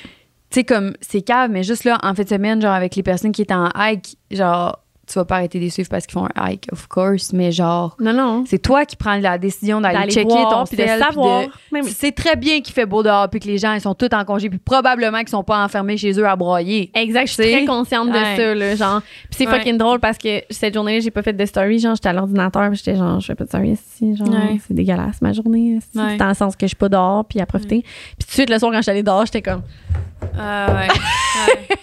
sais, comme, c'est cave, mais juste là, en fin de semaine, genre, avec les personnes qui étaient en hike, genre, tu vas pas arrêter de les suivre parce qu'ils font un hike, of course, mais genre, Non, non. c'est toi qui prends la décision d'aller checker voir, ton puis de sel, savoir. de- oui. sais très bien qu'il fait beau dehors, puis que les gens, ils sont tous en congé, puis probablement qu'ils sont pas enfermés chez eux à broyer. Exact, je suis très consciente de Ouais. ça, là, genre. Puis c'est Ouais. fucking drôle parce que cette journée-là, j'ai pas fait de story, genre, j'étais à l'ordinateur, puis j'étais genre, je fais pas de story ici, genre, Ouais. c'est dégueulasse ma journée. C'est dans le sens que je suis pas dehors, puis à profiter. Puis tout de suite, le soir, quand j'étais allée dehors, j'étais comme, Ah ouais. *laughs*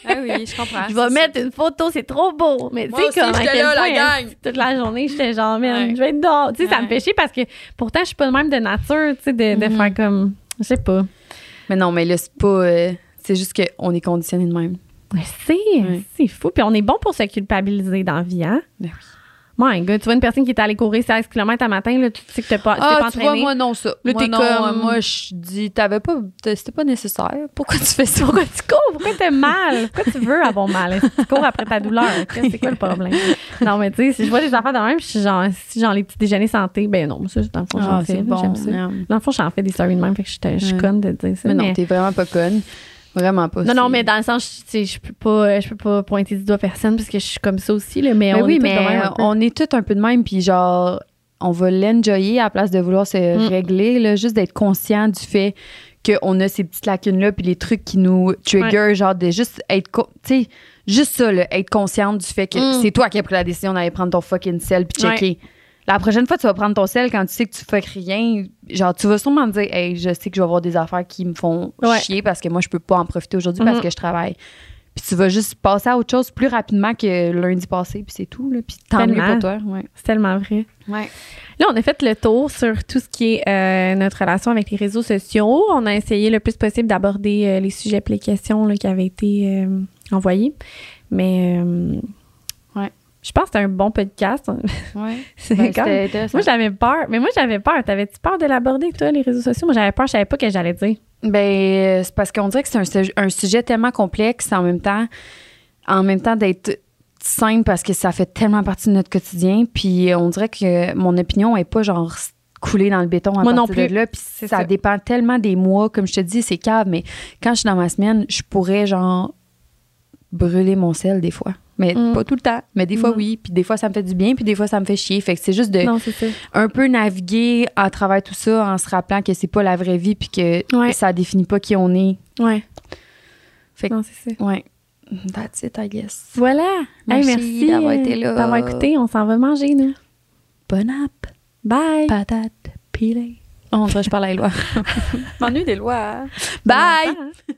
Ah oui, je comprends. je vais mettre une photo, c'est trop beau. Mais tu sais, comme, à j'étais quel là, la point, gang. hein, toute la journée, j'étais genre, man, Ouais. je vais être dehors. Tu sais, ça me fait chier parce que pourtant, je suis pas de même de nature, tu sais, de, de Mhm. faire comme, je sais pas. Mais non, mais là, c'est pas. euh, c'est juste qu'on est conditionné de même. Mais c'est, Ouais. c'est fou. Puis on est bon pour se culpabiliser dans la vie, hein? Ben My God, tu vois une personne qui est allée courir 16 km à matin, là, tu sais que t'es pas, t'es Ah, pas tu vois, moi, non, ça. Là, moi, t'es non, comme- euh, moi, je dis, t'avais pas. C'était pas nécessaire. *laughs* Pourquoi tu fais ça? Pourquoi tu cours? Pourquoi t'as mal? Pourquoi tu veux avoir mal? Tu cours après ta douleur? *laughs* C'est quoi le problème? Non, mais tu sais, si je vois des affaires de même, je suis genre, si genre les petits déjeuners santé, ben non, ça, dans le fond, j'en Ah, fais. bon. J'aime ça. Dans le fond, j'en fais des stories de même, fait que je suis- conne de dire ça. Mais Mais non, t'es vraiment pas conne. Vraiment pas. non, non, mais dans le sens, tu sais, je peux pas, je peux pas pointer du doigt personne parce que je suis comme ça aussi, là, mais Mais on oui, est mais même on est tous un peu de même, puis genre, on va l'enjoyer à la place de vouloir se Mm. régler, là, juste d'être conscient du fait qu'on a ces petites lacunes-là, puis les trucs qui nous trigger, genre de juste être, tu sais, juste ça, là, être consciente du fait que Mm. c'est toi qui as pris la décision d'aller prendre ton fucking sel puis Ouais. checker. La prochaine fois, tu vas prendre ton sel quand tu sais que tu fais rien. Genre, tu vas sûrement me dire, hey, je sais que je vais avoir des affaires qui me font Ouais. chier parce que moi, je peux pas en profiter aujourd'hui parce Mhm. que je travaille. Puis tu vas juste passer à autre chose plus rapidement que lundi passé, puis c'est tout. Là. Puis tant mieux pour toi. Ouais. C'est tellement vrai. Ouais. Là, on a fait le tour sur tout ce qui est euh, notre relation avec les réseaux sociaux. On a essayé le plus possible d'aborder euh, les sujets et les questions là, qui avaient été euh, envoyés. Mais euh. Je pense que c'était un bon podcast. *laughs* C'est Ben, comme-. Moi, j'avais peur. Mais moi, j'avais peur. T'avais-tu peur de l'aborder, toi, les réseaux sociaux? Moi, j'avais peur. Je savais pas ce que j'allais dire. Ben, c'est parce qu'on dirait que c'est un, sujet- un sujet tellement complexe en même temps, en même temps d'être simple parce que ça fait tellement partie de notre quotidien. Puis on dirait que mon opinion est pas genre coulée dans le béton à Moi non de plus. là. Puis C'est ça, ça. dépend tellement des mois. Comme je te dis, c'est cave, mais quand je suis dans ma semaine, je pourrais genre brûler mon sel des fois. Mais Mm. pas tout le temps. Mais des fois, Mm. oui. Puis des fois, ça me fait du bien. Puis des fois, ça me fait chier. Fait que c'est juste de Non, un peu naviguer à travers tout ça en se rappelant que c'est pas la vraie vie puis que Ouais. ça définit pas qui on est. Ouais. Fait que- Non, c'est ça. Ouais. That's it, I guess. Voilà. Hey, Merci merci d'avoir euh, été là. D'avoir écouté. On s'en va manger, nous. Bon app. Bye. Patate pilée. Oh, on dirait je parle à Éloi. *laughs* M'ennuie des lois. Bye. Bye.